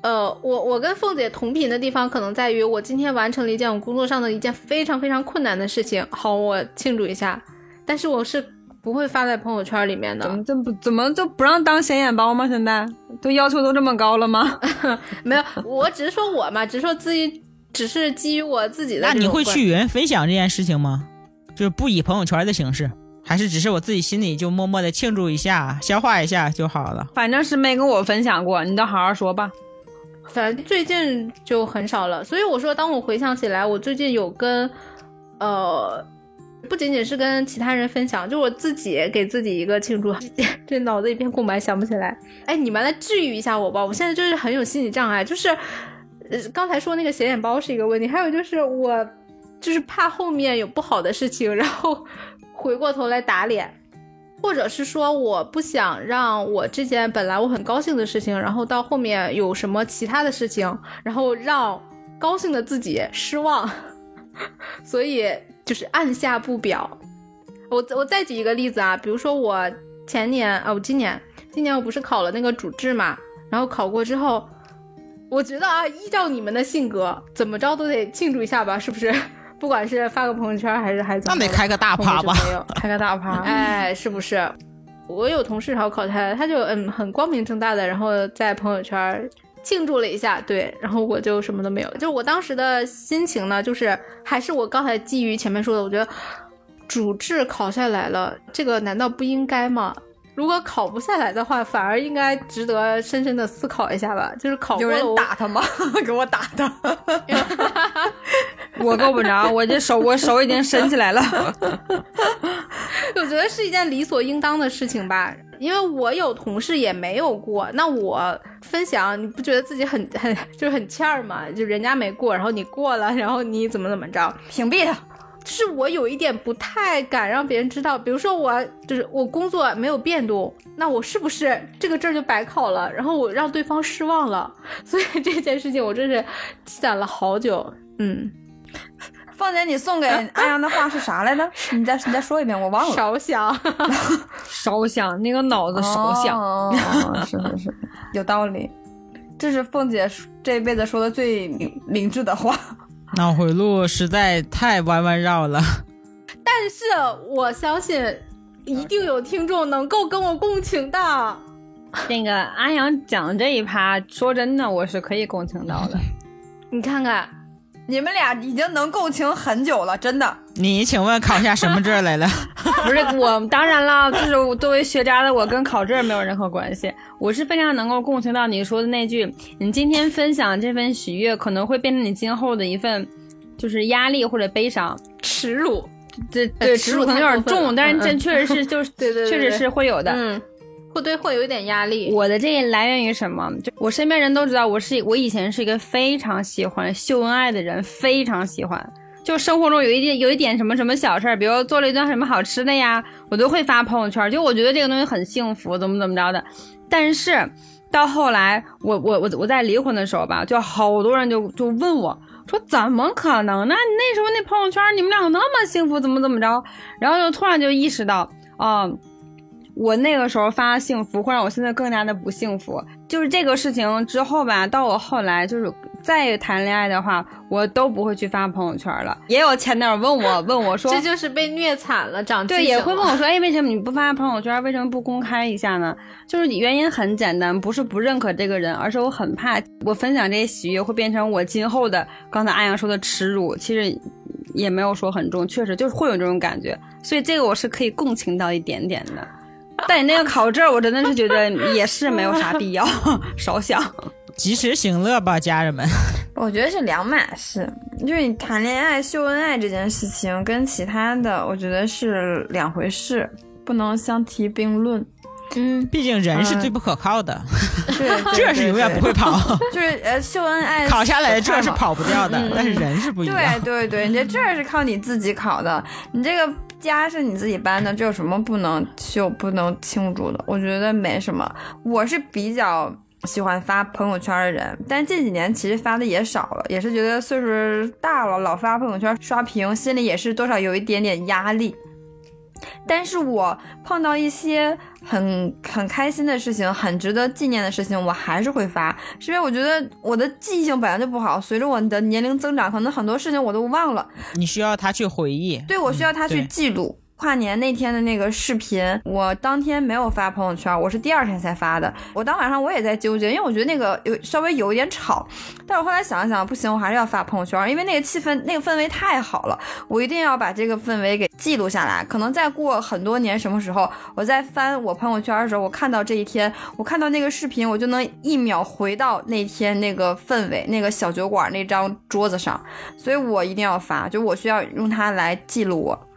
呃，我我跟凤姐同频的地方，可能在于我今天完成了一件我工作上的一件非常非常困难的事情，好，我庆祝一下。但是我是。不会发在朋友圈里面的，怎么这不怎么就不让当显眼包吗？现在都要求都这么高了吗？没有，我只是说我嘛，只是说自己，只是基于我自己的。那你会去与人分享这件事情吗？就是不以朋友圈的形式，还是只是我自己心里就默默的庆祝一下，消化一下就好了？反正是没跟我分享过，你都好好说吧。反正最近就很少了，所以我说，当我回想起来，我最近有跟，呃。不仅仅是跟其他人分享，就我自己给自己一个庆祝，这脑子一片空白，想不起来。哎，你们来治愈一下我吧，我现在就是很有心理障碍，就是呃刚才说那个显眼包是一个问题，还有就是我就是怕后面有不好的事情，然后回过头来打脸，或者是说我不想让我之前本来我很高兴的事情，然后到后面有什么其他的事情，然后让高兴的自己失望，所以。就是按下不表，我我再举一个例子啊，比如说我前年啊，我今年今年我不是考了那个主治嘛，然后考过之后，我觉得啊，依照你们的性格，怎么着都得庆祝一下吧，是不是？不管是发个朋友圈还是还怎么，那得开个大趴吧？没有开个大趴，哎，是不是？我有同事考考他，他就嗯很光明正大的，然后在朋友圈。庆祝了一下，对，然后我就什么都没有。就我当时的心情呢，就是还是我刚才基于前面说的，我觉得主治考下来了，这个难道不应该吗？如果考不下来的话，反而应该值得深深的思考一下吧。就是考有人打他吗？给我打他！我够不着，我这手我手已经伸起来了。我觉得是一件理所应当的事情吧，因为我有同事也没有过，那我分享，你不觉得自己很很就是很欠儿吗？就人家没过，然后你过了，然后你怎么怎么着，屏蔽他。是我有一点不太敢让别人知道，比如说我就是我工作没有变动，那我是不是这个证就白考了？然后我让对方失望了，所以 这件事情我真是积攒了好久。嗯，凤姐，你送给安阳的话是啥来着？你再你再说一遍，我忘了。少想，少想，那个脑子少想，是是是，有道理。这是凤姐这辈子说的最明明智的话。脑回路实在太弯弯绕了，但是我相信一定有听众能够跟我共情的。那个阿阳讲这一趴，说真的，我是可以共情到的。你看看，你们俩已经能共情很久了，真的。你请问考下什么证来了？不是我，当然了，就是作为学渣的我，跟考证没有任何关系。我是非常能够共情到你说的那句：你今天分享这份喜悦，可能会变成你今后的一份。就是压力或者悲伤、耻辱，对对，耻辱可能有点重，但是这确实是，就是 对对，确实是会有的，嗯，会对会有一点压力。我的这来源于什么？就我身边人都知道，我是我以前是一个非常喜欢秀恩爱的人，非常喜欢。就生活中有一点有一点什么什么小事儿，比如做了一顿什么好吃的呀，我都会发朋友圈。就我觉得这个东西很幸福，怎么怎么着的。但是到后来，我我我我在离婚的时候吧，就好多人就就问我。说怎么可能呢？那时候那朋友圈，你们两个那么幸福，怎么怎么着？然后就突然就意识到，啊，我那个时候发幸福，会让我现在更加的不幸福。就是这个事情之后吧，到我后来就是再谈恋爱的话，我都不会去发朋友圈了。也有前男友问我，问我说，这就是被虐惨了，长对，也会问我说，哎，为什么你不发朋友圈？为什么不公开一下呢？就是原因很简单，不是不认可这个人，而是我很怕我分享这些喜悦会变成我今后的刚才阿阳说的耻辱。其实也没有说很重，确实就是会有这种感觉，所以这个我是可以共情到一点点的。但你那个考证，我真的是觉得也是没有啥必要烧香。及时行乐吧，家人们。我觉得是两码事，就是你谈恋爱秀恩爱这件事情，跟其他的我觉得是两回事，不能相提并论。嗯，毕竟人是最不可靠的，对，这是永远不会跑。就是呃，秀恩爱 考下来的这是跑不掉的，但是人是不一样。对对对，你这证是靠你自己考的，你这个家是你自己搬的，这有什么不能秀、不能庆祝的？我觉得没什么。我是比较。喜欢发朋友圈的人，但近几年其实发的也少了，也是觉得岁数大了，老发朋友圈刷屏，心里也是多少有一点点压力。但是我碰到一些很很开心的事情，很值得纪念的事情，我还是会发，是因为我觉得我的记性本来就不好，随着我的年龄增长，可能很多事情我都忘了。你需要他去回忆，对我需要他去记录。跨年那天的那个视频，我当天没有发朋友圈，我是第二天才发的。我当晚上我也在纠结，因为我觉得那个有稍微有一点吵，但我后来想了想，不行，我还是要发朋友圈，因为那个气氛、那个氛围太好了，我一定要把这个氛围给记录下来。可能再过很多年，什么时候我在翻我朋友圈的时候，我看到这一天，我看到那个视频，我就能一秒回到那天那个氛围、那个小酒馆那张桌子上，所以我一定要发，就我需要用它来记录我。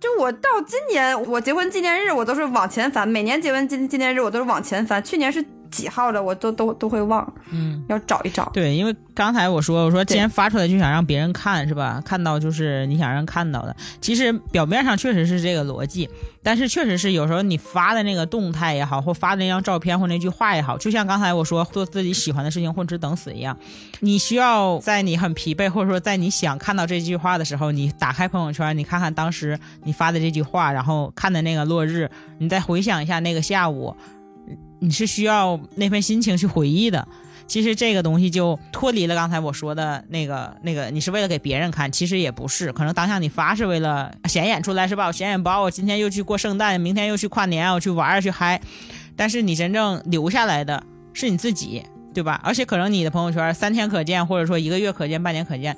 就我到今年，我结婚纪念日我都是往前翻，每年结婚纪纪念日我都是往前翻，去年是。几号的我都都都会忘，嗯，要找一找。对，因为刚才我说我说既然发出来就想让别人看是吧？看到就是你想让看到的。其实表面上确实是这个逻辑，但是确实是有时候你发的那个动态也好，或发的那张照片或那句话也好，就像刚才我说做自己喜欢的事情混吃等死一样，你需要在你很疲惫或者说在你想看到这句话的时候，你打开朋友圈，你看看当时你发的这句话，然后看的那个落日，你再回想一下那个下午。你是需要那份心情去回忆的，其实这个东西就脱离了刚才我说的那个那个，你是为了给别人看，其实也不是，可能当下你发是为了显眼出来，是吧？我显眼包，我今天又去过圣诞，明天又去跨年，我去玩去嗨，但是你真正留下来的是你自己，对吧？而且可能你的朋友圈三天可见，或者说一个月可见，半年可见，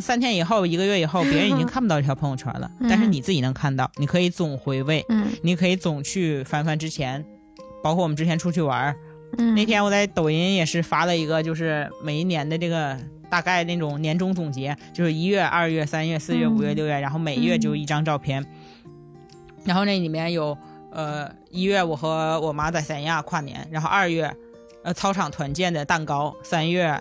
三天以后、一个月以后，别人已经看不到这条朋友圈了，但是你自己能看到，你可以总回味，嗯。你可以总去翻翻之前，包括我们之前出去玩儿，嗯。那天我在抖音也是发了一个，就是每一年的这个大概那种年终总结，就是一月、二月、三月、四月、嗯五月、六月，然后每月就一张照片，然后那里面有呃一月我和我妈在三亚跨年，然后二月呃操场团建的蛋糕，三月。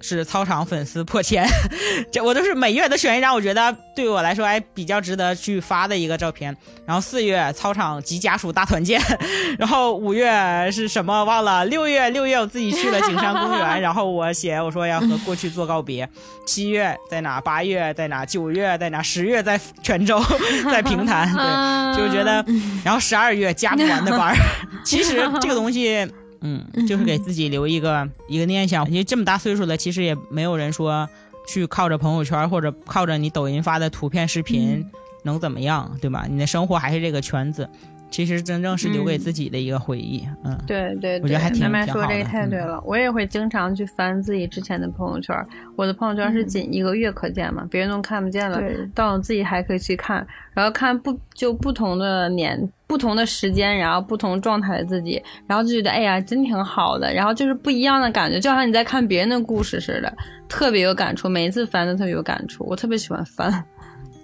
是操场粉丝破千，这我都是每月都选一张我觉得对我来说还比较值得去发的一个照片。然后四月操场及家属大团建，然后五月是什么忘了，六月六月我自己去了景山公园，然后我写我说要和过去做告别。七月在哪？八月在哪？九月在哪？十月在泉州，在平潭，对，就觉得，然后十二月加不完的班儿。其实这个东西。嗯，就是给自己留一个一个念想，因为这么大岁数了，其实也没有人说去靠着朋友圈或者靠着你抖音发的图片、视频能怎么样，对吧？你的生活还是这个圈子，其实真正是留给自己的一个回忆。嗯，对对对，我觉得还挺麦麦挺好的说这个太对嗯了，我也会经常去翻自己之前的朋友圈，我的朋友圈是仅一个月可见嘛，别人都看不见了，对。但我自己还可以去看，然后看不就不同的年、不同的时间，然后不同状态的自己，然后就觉得哎呀，真挺好的，然后就是不一样的感觉，就好像你在看别人的故事似的，特别有感触，每一次翻都特别有感触，我特别喜欢翻。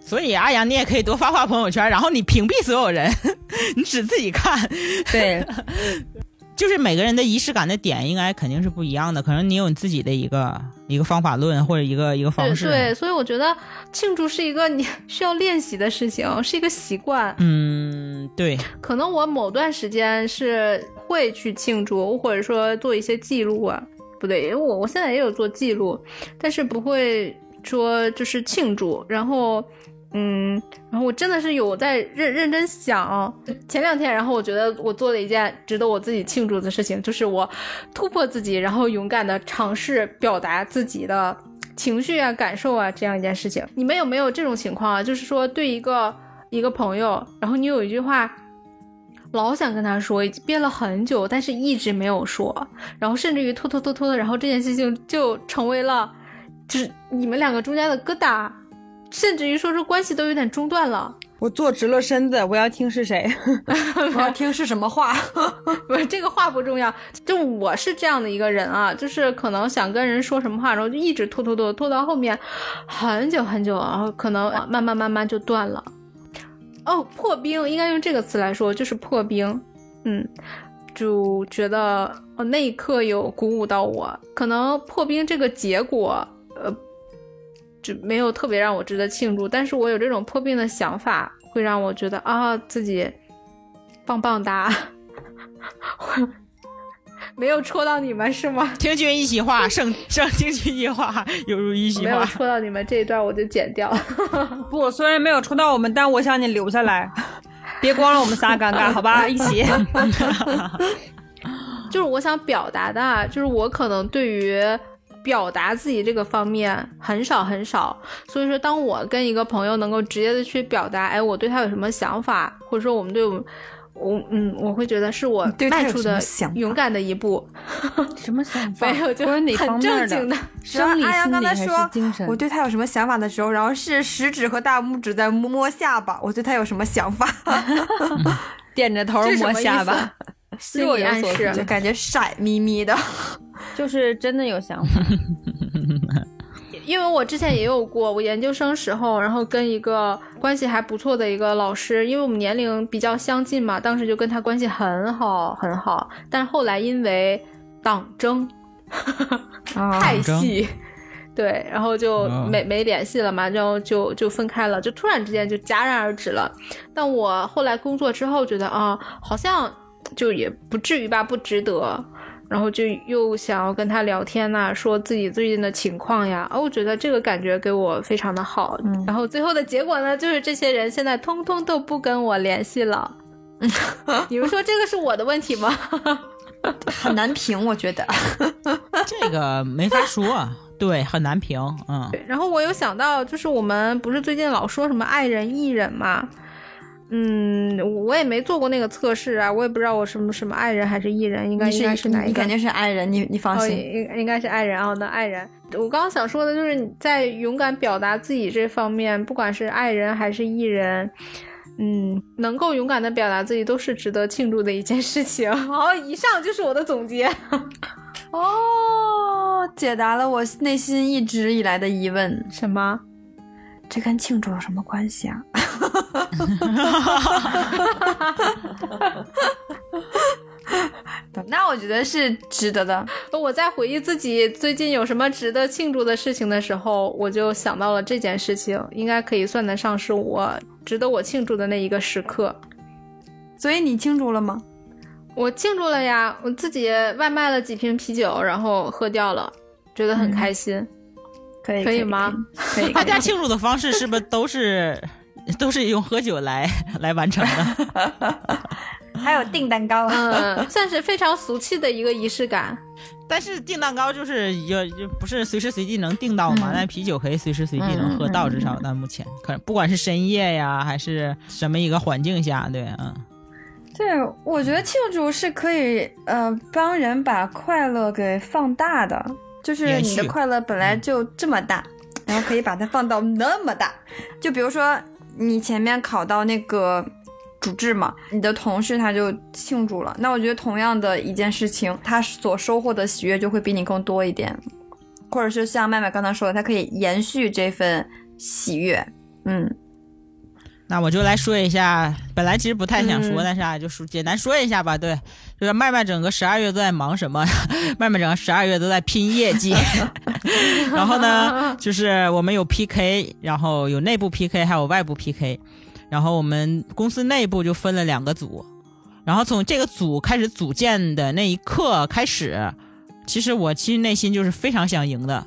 所以阿阳，你也可以多发发朋友圈，然后你屏蔽所有人，你只自己看。对，就是每个人的仪式感的点应该肯定是不一样的，可能你有你自己的一个一个方法论或者一个一个方式。对对，所以我觉得庆祝是一个你需要练习的事情，是一个习惯。嗯，对，可能我某段时间是会去庆祝，或者说做一些记录啊，不对，因为我我现在也有做记录，但是不会说就是庆祝。然后，嗯，然后我真的是有在认认真想，前两天，然后我觉得我做了一件值得我自己庆祝的事情，就是我突破自己，然后勇敢的尝试表达自己的情绪啊、感受啊这样一件事情。你们有没有这种情况啊？就是说对一个一个朋友，然后你有一句话。老想跟他说，已经憋了很久，但是一直没有说，然后甚至于拖拖拖拖的，然后这件事情就成为了，就是你们两个中间的疙瘩，甚至于说是关系都有点中断了。我坐直了身子，我要听是谁。我要听是什么话。不是这个话不重要，就我是这样的一个人啊，就是可能想跟人说什么话，然后就一直拖拖拖拖到后面很久很久，然后可能慢慢慢慢就断了。哦，破冰应该用这个词来说，就是破冰。嗯，就觉得哦那一刻有鼓舞到我，可能破冰这个结果，呃，就没有特别让我值得庆祝，但是我有这种破病的想法，会让我觉得啊自己棒棒哒。没有戳到你们是吗？听君一席话，胜胜听君一席话，犹如一席话没有。戳到你们这一段，我就剪掉。不，虽然没有戳到我们，但我想你留下来，别光让我们仨尴尬，好吧？一起。就是我想表达的啊，就是我可能对于表达自己这个方面很少很少，所以说当我跟一个朋友能够直接的去表达，哎，我对他有什么想法，或者说我们对我们。我嗯，我会觉得是我迈出的勇敢的一步，什么想法？没有就或者哪很正经的。生理、心理还是精神？我对他有什么想法的时候，然后是食指和大拇指在摸下巴，我对他有什么想法，点着头摸下巴，心理暗示就感觉色眯眯的。就是真的有想法。因为我之前也有过，我研究生时候，然后跟一个关系还不错的一个老师，因为我们年龄比较相近嘛，当时就跟他关系很好很好，但后来因为党争太细。对，然后就哦没没联系了嘛，然后就就分开了，就突然之间就戛然而止了。但我后来工作之后觉得啊，好像就也不至于吧，不值得。然后就又想要跟他聊天呐、说自己最近的情况呀。哦，我觉得这个感觉给我非常的好。嗯然后最后的结果呢，就是这些人现在通通都不跟我联系了。你们说这个是我的问题吗？很难评，我觉得。这个没法说，对，很难评。嗯，对，然后我有想到，就是我们不是最近老说什么爱人、艺人嘛？嗯，我也没做过那个测试啊，我也不知道我什么什么爱人还是艺人，应该应该是哪一个？你肯定是爱人，你你放心，应应该是爱人啊，那爱人。我刚刚想说的就是你在勇敢表达自己这方面，不管是爱人还是艺人，嗯，能够勇敢的表达自己都是值得庆祝的一件事情。好，以上就是我的总结。哦，解答了我内心一直以来的疑问，什么？这跟庆祝有什么关系啊？那我觉得是值得的。我在回忆自己最近有什么值得庆祝的事情的时候，我就想到了这件事情，应该可以算得上是我值得我庆祝的那一个时刻。所以你庆祝了吗？我庆祝了呀，我自己外卖了几瓶啤酒，然后喝掉了，觉得很开心。可以可以吗？可以。大家庆祝的方式是不是都是 都是用喝酒来来完成的？还有订蛋糕，嗯，算是非常俗气的一个仪式感。但是订蛋糕就是有就不是随时随地能订到嘛？但啤酒可以随时随地能喝到，至少到目前，可能不管是深夜呀，还是什么一个环境下，对，嗯。对，我觉得庆祝是可以呃帮人把快乐给放大的。就是你的快乐本来就这么大，然后可以把它放到那么大。就比如说你前面考到那个主治嘛，你的同事他就庆祝了。那我觉得同样的一件事情，他所收获的喜悦就会比你更多一点，或者是像麦麦刚才说的，他可以延续这份喜悦。嗯。那我就来说一下，本来其实不太想说，但是啊，就说简单说一下吧。对，就是麦麦整个十二月都在忙什么？麦麦整个十二月都在拼业绩。然后呢，就是我们有 PK，然后有内部 PK，还有外部 PK。然后我们公司内部就分了两个组。然后从这个组开始组建的那一刻开始，其实我其实内心就是非常想赢的。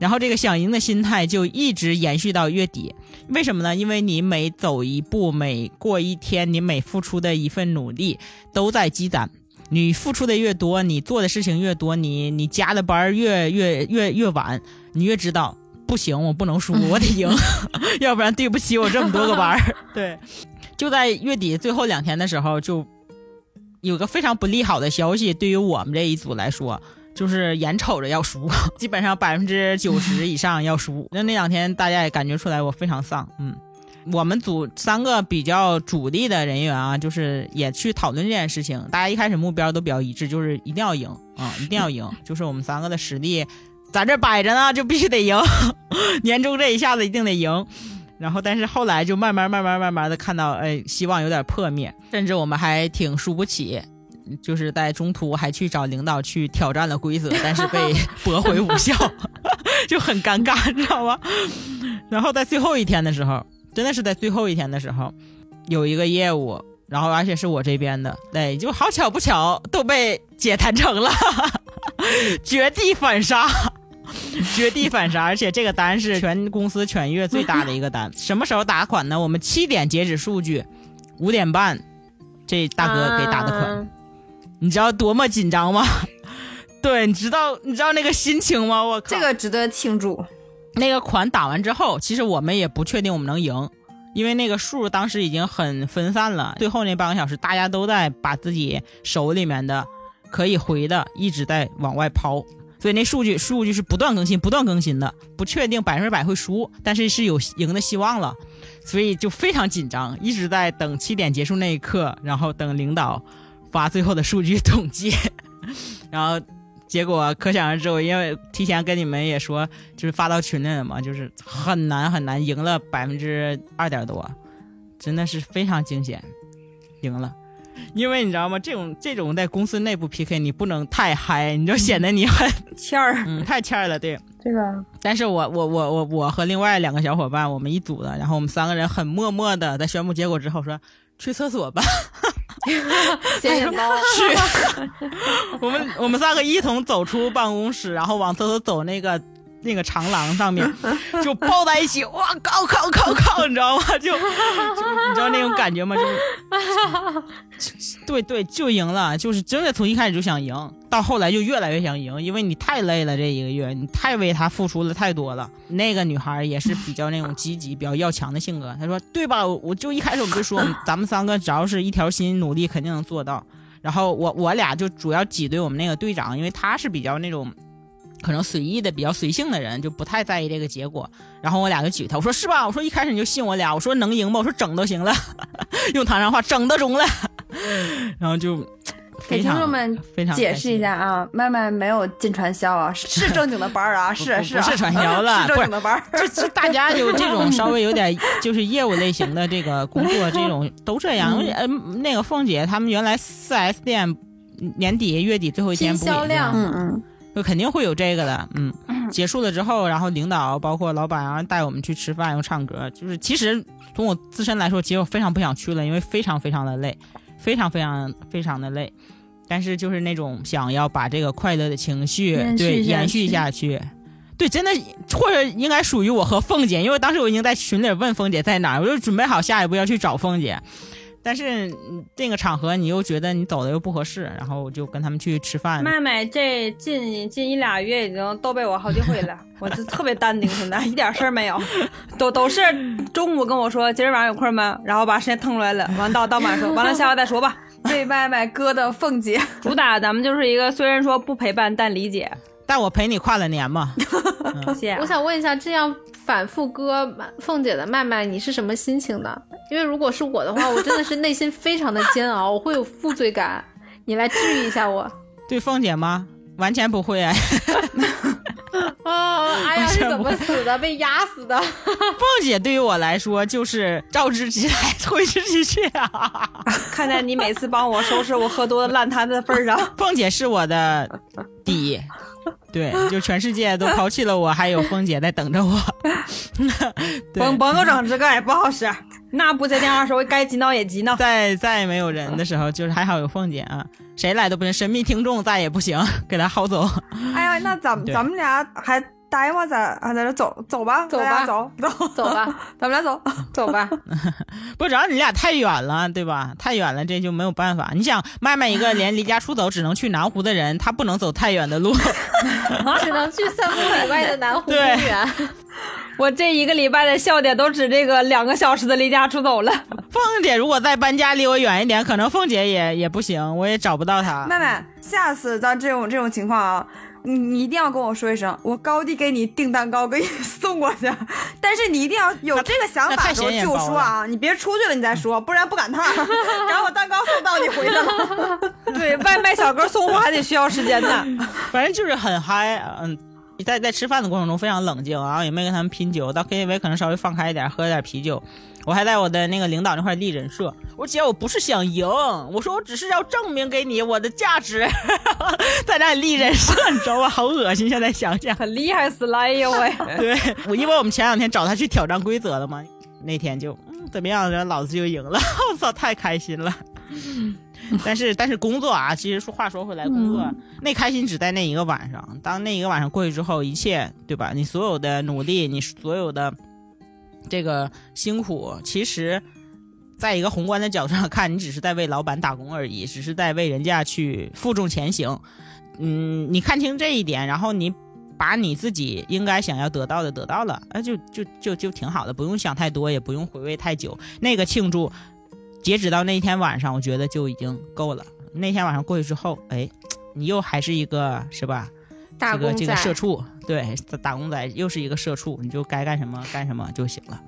然后这个想赢的心态就一直延续到月底，为什么呢？因为你每走一步，每过一天，你每付出的一份努力都在积攒。你付出的越多，你做的事情越多，你你加的班越越越越晚，你越知道不行，我不能输，我得赢，要不然对不起我这么多个班儿。对，就在月底最后两天的时候，就有个非常不利好的消息，对于我们这一组来说。就是眼瞅着要输，基本上百分之九十以上要输。那那两天大家也感觉出来我非常丧。嗯，我们组三个比较主力的人员啊，就是也去讨论这件事情。大家一开始目标都比较一致，就是一定要赢啊，一定要赢。就是我们三个的实力在这摆着呢，就必须得赢。年终这一下子一定得赢。然后，但是后来就慢慢、慢慢、慢慢的看到，哎，希望有点破灭，甚至我们还挺输不起。就是在中途还去找领导去挑战了规则，但是被 驳回无效，就很尴尬，你知道吗？然后在最后一天的时候，真的是在最后一天的时候，有一个业务，然后而且是我这边的，对，就好巧不巧都被姐谈成了，绝地反杀，绝地反杀，而且这个单是全公司全月最大的一个单。什么时候打款呢？我们七点截止数据，五点半，这大哥给打的款。你知道多么紧张吗？对，你知道你知道那个心情吗？我靠，这个值得庆祝。那个款打完之后，其实我们也不确定我们能赢，因为那个数当时已经很分散了。最后那半个小时，大家都在把自己手里面的可以回的一直在往外抛，所以那数据数据是不断更新、不断更新的，不确定百分之百会输，但是是有赢的希望了，所以就非常紧张，一直在等七点结束那一刻，然后等领导。发最后的数据统计，然后结果可想而知，我因为提前跟你们也说，就是发到群里了嘛，就是很难很难，赢了百分之二点多，真的是非常惊险，赢了。因为你知道吗？这种这种在公司内部 PK，你不能太嗨，你就显得你很欠儿，嗯，太欠儿了，对，对吧？但是我我我我我和另外两个小伙伴，我们一组的，然后我们三个人很默默的在宣布结果之后说。去厕所吧，谢谢猫。去，我们我们三个一同走出办公室，然后往厕所走那个那个长廊上面，就抱在一起，哇，靠靠靠靠，你知道吗？就就你知道那种感觉吗？就对对，就赢了，就是真的从一开始就想赢，到后来就越来越想赢，因为你太累了这一个月，你太为他付出了太多了。那个女孩也是比较那种积极、比较要强的性格，她说：“对吧？我就一开始我们就说，咱们三个只要是一条心，努力肯定能做到。”然后我我俩就主要挤兑我们那个队长，因为他是比较那种。可能随意的、比较随性的人就不太在意这个结果。然后我俩就举他，我说是吧？我说一开始你就信我俩，我说能赢吗？我说整都行了，用唐山话整都中了。然后就给听众们非常解释一下啊，麦麦没有进传销啊，是正经的班啊，是是不是传销了？是正经的班。就就大家有这种 稍微有点就是业务类型的这个工作，这种都这样。呃，那个凤姐他们原来四 S 店年底月底最后一天不销量，嗯嗯。就肯定会有这个的，嗯，结束了之后，然后领导包括老板，然后带我们去吃饭又唱歌，就是其实从我自身来说，其实我非常不想去了，因为非常非常的累，非常非常非常的累，但是就是那种想要把这个快乐的情绪对延续下去，对，真的或者应该属于我和凤姐，因为当时我已经在群里问凤姐在哪，我就准备好下一步要去找凤姐。但是这个场合你又觉得你走的又不合适，然后我就跟他们去吃饭。麦麦这近近一俩月已经都被我好几回了，我就特别淡定，现在一点事儿没有，都都是中午跟我说今儿晚上有空吗？然后把时间腾出来了，完到到晚上完了下午再说吧。为麦麦哥的凤姐，主打咱们就是一个虽然说不陪伴但理解，但我陪你跨了年嘛。谢谢。我想问一下，这样。反复割凤姐的麦麦，你是什么心情呢？因为如果是我的话，我真的是内心非常的煎熬，我会有负罪感。你来治愈一下我。对凤姐吗？完全不会。啊！哎呀，是怎么死的？被压死的。凤姐对于我来说就是召之即来，挥之即去啊！看在你每次帮我收拾我喝多的烂摊子的份上，凤姐是我的底。对，就全世界都抛弃了我，还有凤姐在等着我。甭甭给我整这个也不好使。那不接电话时候该急闹也急闹。再再没有人的时候，就是还好有凤姐啊，谁来都不行。神秘听众再也不行，给他薅走。哎呀，那咱们咱们俩还。待会在啊在这走走吧，走吧，走走 走吧，咱们俩走走吧。不，主要你俩太远了，对吧？太远了，这就没有办法。你想，麦麦一个连离家出走只能去南湖的人，他不能走太远的路，只能去三公里外的南湖公园。我这一个礼拜的笑点都指这个两个小时的离家出走了。凤姐如果再搬家离我远一点，可能凤姐也也不行，我也找不到她。麦麦，下次咱这种这种情况啊。你你一定要跟我说一声，我高低给你订蛋糕，给你 送过去。但是你一定要有这个想法的时候就说啊，你别出去了你再说，不然不赶趟。赶我蛋糕送到你回去了。对外卖小哥送货还得需要时间呢。反正就是很嗨，嗯，在在吃饭的过程中非常冷静啊，也没跟他们拼酒。到 KTV 可能稍微放开一点，喝点啤酒。我还在我的那个领导那块立人设，我说姐，我不是想赢，我说我只是要证明给你我的价值，在那里立人设，你知道吗？好恶心，现在想想，很厉害死了，哎呦喂！对，我因为我们前两天找他去挑战规则了嘛，那天就嗯怎么样，老子就赢了，我操，太开心了。但是但是工作啊，其实说话说回来，工作那开心只在那一个晚上，当那一个晚上过去之后，一切对吧？你所有的努力，你所有的。这个辛苦，其实，在一个宏观的角度上看，你只是在为老板打工而已，只是在为人家去负重前行。嗯，你看清这一点，然后你把你自己应该想要得到的得到了，那就就就就挺好的，不用想太多，也不用回味太久。那个庆祝，截止到那天晚上，我觉得就已经够了。那天晚上过去之后，哎，你又还是一个，是吧？这个这个社畜，对，打工仔又是一个社畜，你就该干什么干什么就行了。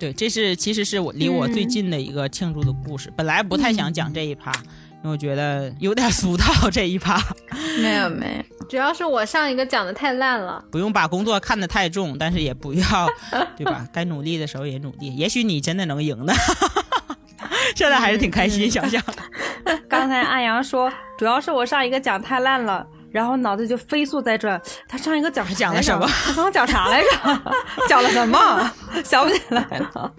对，这是其实是我离我最近的一个庆祝的故事。本来不太想讲这一趴，因为我觉得有点俗套 这一趴。没有没有，主要是我上一个讲的太烂了。不用把工作看得太重，但是也不要，对吧？该努力的时候也努力，也许你真的能赢的。现在还是挺开心，想想。刚才阿阳说，主要是我上一个讲太烂了。然后脑子就飞速在转，他上一个讲讲了什么？他刚刚讲啥来着？讲了什么？想不起来了。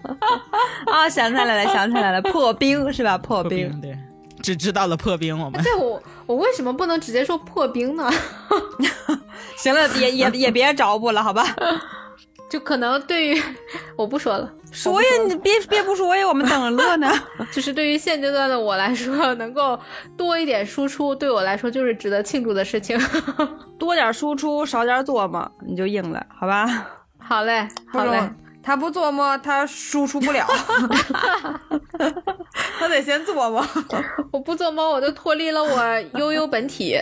啊，想起来了，想起来了，破冰是吧？破冰，对，只知道了破冰。我们对我，我为什么不能直接说破冰呢？行了，也也也别找补了，好吧？就可能对于 我不说了，说呀，你别别不说呀，我们等着乐呢。就是对于现阶段的我来说，能够多一点输出，对我来说就是值得庆祝的事情。多点输出，少点琢磨，你就赢了，好吧？好嘞，好嘞。他不琢磨，他输出不了。他得先琢磨。我不琢磨，我就脱离了我悠悠本体。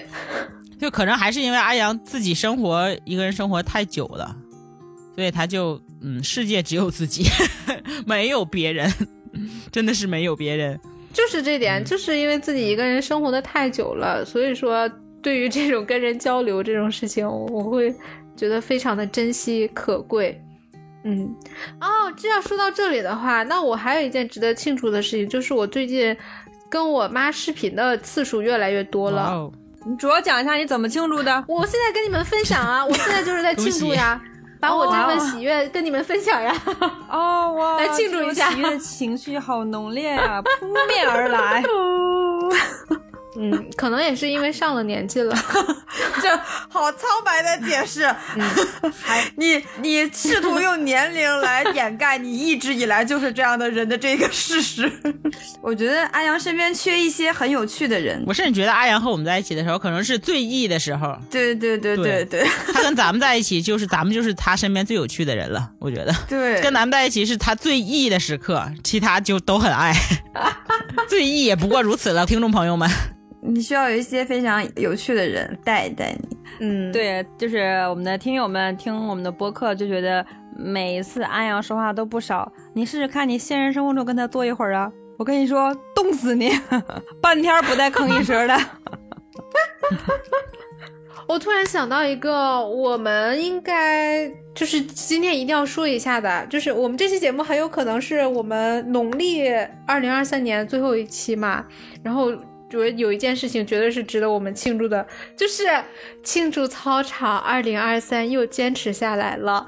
就可能还是因为阿阳自己生活一个人生活太久了。所以他就嗯，世界只有自己，没有别人，真的是没有别人。就是这点，就是因为自己一个人生活的太久了，所以说对于这种跟人交流这种事情，我会觉得非常的珍惜可贵。嗯，哦，这要说到这里的话，那我还有一件值得庆祝的事情，就是我最近跟我妈视频的次数越来越多了。你主要讲一下你怎么庆祝的？我现在跟你们分享啊，我现在就是在庆祝呀。把我这份喜悦跟你们分享呀！哦，哇，来庆祝一下！喜悦的情绪好浓烈呀，扑面而来。嗯，可能也是因为上了年纪了，这好苍白的解释。嗯，还 你你试图用年龄来掩盖你一直以来就是这样的人的这个事实。我觉得阿阳身边缺一些很有趣的人。我甚至觉得阿阳和我们在一起的时候，可能是最 E 的时候。对对对对对，他跟咱们在一起，就是咱们就是他身边最有趣的人了。我觉得，对，跟咱们在一起是他最 E 的时刻，其他就都很爱。最 E 也不过如此了，听众朋友们。你需要有一些非常有趣的人带一带你。嗯，对，就是我们的听友们听我们的播客，就觉得每一次安阳说话都不少。你试试看，你现实生活中跟他坐一会儿啊，我跟你说，冻死你，半天不带吭一声的。我突然想到一个，我们应该就是今天一定要说一下的，就是我们这期节目很有可能是我们农历二零二三年最后一期嘛，然后。觉得有一件事情绝对是值得我们庆祝的，就是庆祝操场二零二三又坚持下来了。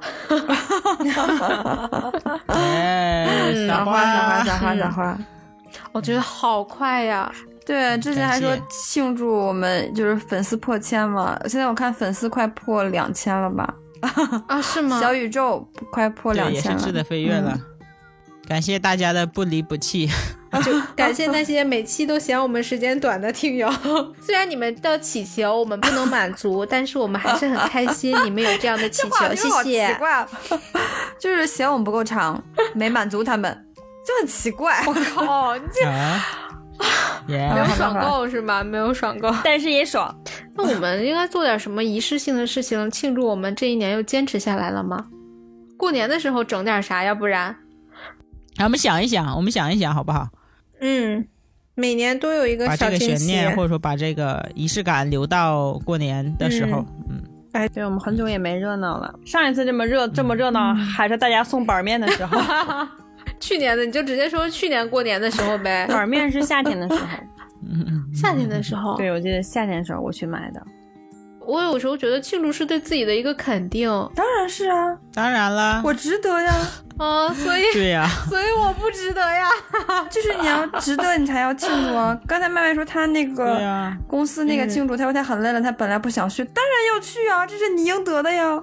撒花撒花撒花撒花！我觉得好快呀！对，之前还说庆祝我们就是粉丝破千嘛，现在我看粉丝快破两千了吧？啊，是吗？小宇宙快破两千了，也是质的飞跃了。感谢大家的不离不弃，就感谢那些每期都嫌我们时间短的听友。虽然你们的祈求我们不能满足，但是我们还是很开心你们有这样的祈求。谢谢。奇怪，就是嫌我们不够长，没满足他们，就很奇怪。我靠，你这没有爽够是吗？没有爽够，但是也爽。那我们应该做点什么仪式性的事情，庆祝我们这一年又坚持下来了吗？过年的时候整点啥？要不然？让我们想一想，我们想一想，好不好？嗯，每年都有一个把这个悬念，或者说把这个仪式感留到过年的时候。嗯，哎，对我们很久也没热闹了。上一次这么热，这么热闹，还是大家送板面的时候。去年的你就直接说去年过年的时候呗。板面是夏天的时候。夏天的时候。对，我记得夏天的时候我去买的。我有时候觉得庆祝是对自己的一个肯定，当然是啊，当然啦，我值得呀，啊，所以对呀，所以我不值得呀，就是你要值得，你才要庆祝啊。刚才麦麦说他那个公司那个庆祝，他说他很累了，他本来不想去，当然要去啊，这是你应得的呀，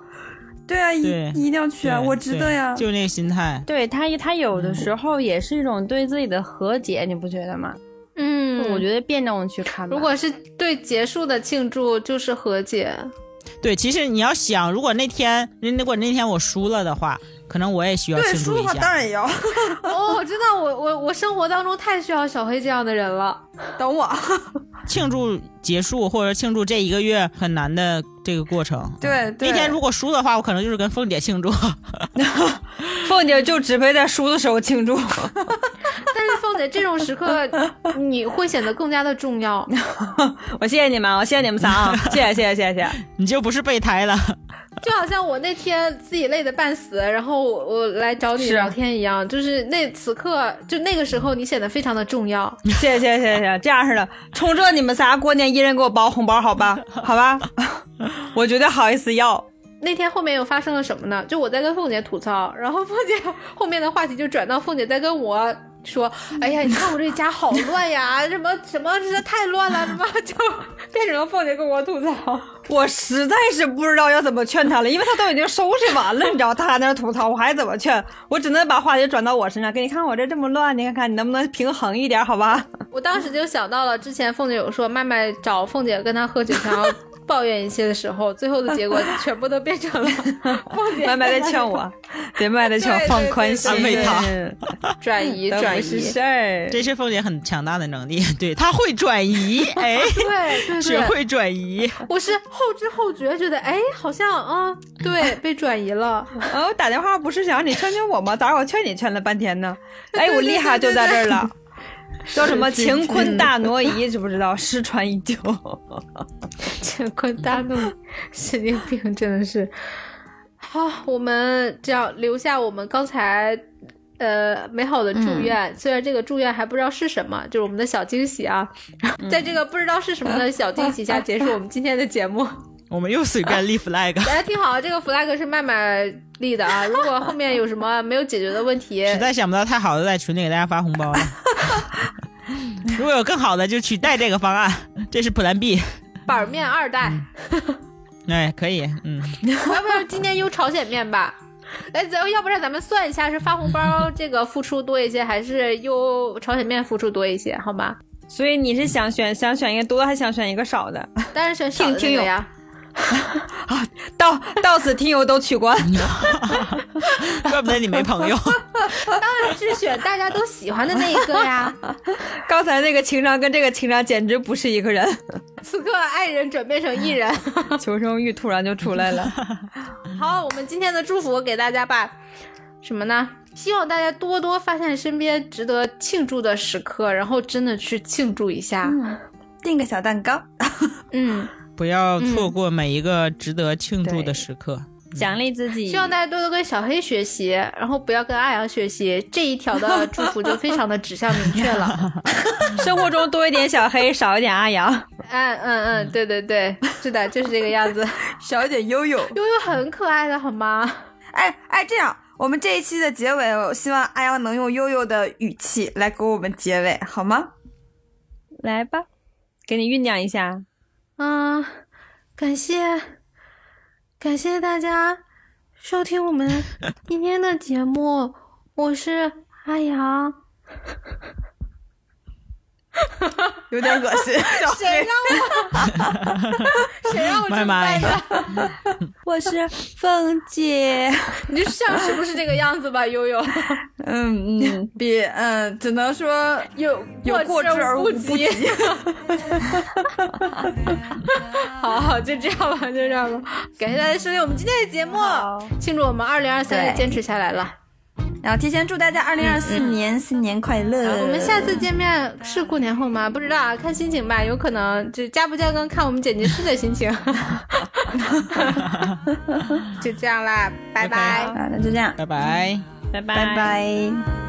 对啊，一一定要去啊，我值得呀，就那个心态，对他他有的时候也是一种对自己的和解，你不觉得吗？嗯，我觉得辩证去看。如果是对结束的庆祝，就是和解。对，其实你要想，如果那天，如果那天我输了的话，可能我也需要庆祝一下。当然也要。哦，我知道，我我我生活当中太需要小黑这样的人了。等我。庆祝结束，或者庆祝这一个月很难的这个过程。对，那天如果输的话，我可能就是跟凤姐庆祝。凤姐就只配在输的时候庆祝。但是凤姐这种时刻，你会显得更加的重要。我谢谢你们，我谢谢你们仨啊！谢谢谢谢谢谢，你就不是备胎了。就好像我那天自己累得半死，然后我我来找你聊天一样，就是那此刻就那个时候，你显得非常的重要。谢谢谢谢谢谢，这样似的，冲着你们仨过年一人给我包红包，好吧？好吧？我绝对好意思要。那天后面又发生了什么呢？就我在跟凤姐吐槽，然后凤姐 后面的话题就转到凤姐在跟我说：“哎呀，你看我这家好乱呀，什么什么，这太乱了，什么就变成了凤姐跟我吐槽。我实在是不知道要怎么劝她了，因为她都已经收拾完了，你知道，她还在那吐槽，我还怎么劝？我只能把话题转到我身上，给你看我这这么乱，你看看你能不能平衡一点，好吧？我当时就想到了之前凤姐有说，麦麦找凤姐跟她喝酒，想要。抱怨一些的时候，最后的结果全部都变成了 慢慢的劝我，别慢慢的劝，放宽心，安慰他，转移转移事儿，这是凤姐很强大的能力，对她会转移，哎，对对学会转移。我是后知后觉觉得，哎，好像啊，对，被转移了。啊，我打电话不是想让你劝劝我吗？咋我劝你劝了半天呢？哎，我厉害就在这儿了。叫什么乾坤大挪移？知不知道？失传已久。乾坤大挪移，神经病真的是。好，我们这样留下我们刚才呃美好的祝愿。虽然这个祝愿还不知道是什么，就是我们的小惊喜啊。在这个不知道是什么的小惊喜下，结束我们今天的节目。我们又随便立 flag。大家听好，这个 flag 是麦麦立的啊。如果后面有什么没有解决的问题，实在想不到太好的，在群里给大家发红包了。如果有更好的，就取代这个方案。这是 Plan B，板面二代。哎，可以，嗯。要不然今天邮朝鲜面吧？哎，咱要不然咱们算一下，是发红包这个付出多一些，还是邮朝鲜面付出多一些？好吗？所以你是想选想选一个多，还想选一个少的？当然选少的呀。啊，到到此听友都取关，怪不得你没朋友。当然是选大家都喜欢的那一个呀。刚才那个情商跟这个情商简直不是一个人。此刻爱人转变成艺人，求生欲突然就出来了。好，我们今天的祝福给大家吧。什么呢？希望大家多多发现身边值得庆祝的时刻，然后真的去庆祝一下，订个小蛋糕。嗯。不要错过每一个值得庆祝的时刻，奖励自己。希望大家多多跟小黑学习，然后不要跟阿阳学习。这一条的祝福就非常的指向明确了。生活中多一点小黑，少一点阿阳。嗯嗯嗯，对对对，是的，就是这个样子。少一点悠悠，悠悠很可爱的，好吗？哎哎，这样，我们这一期的结尾，我希望阿阳能用悠悠的语气来给我们结尾，好吗？来吧，给你酝酿一下。啊，感谢感谢大家收听我们 今天的节目，我是阿阳。有点恶心，谁让我？谁让我这么的？我是凤姐，你像是不是这个样子吧，悠悠？嗯嗯，比嗯，只能说有有过之而无不及。好好，就这样吧，就这样吧。感谢大家收听我们今天的节目，庆祝我们二零二三坚持下来了。然后提前祝大家二零二四年新年快乐！我们下次见面是过年后吗？不知道啊，看心情吧，有可能就加不加更看我们剪辑师的心情。就这样啦，拜拜。好，那就这样，拜拜，拜拜，拜拜。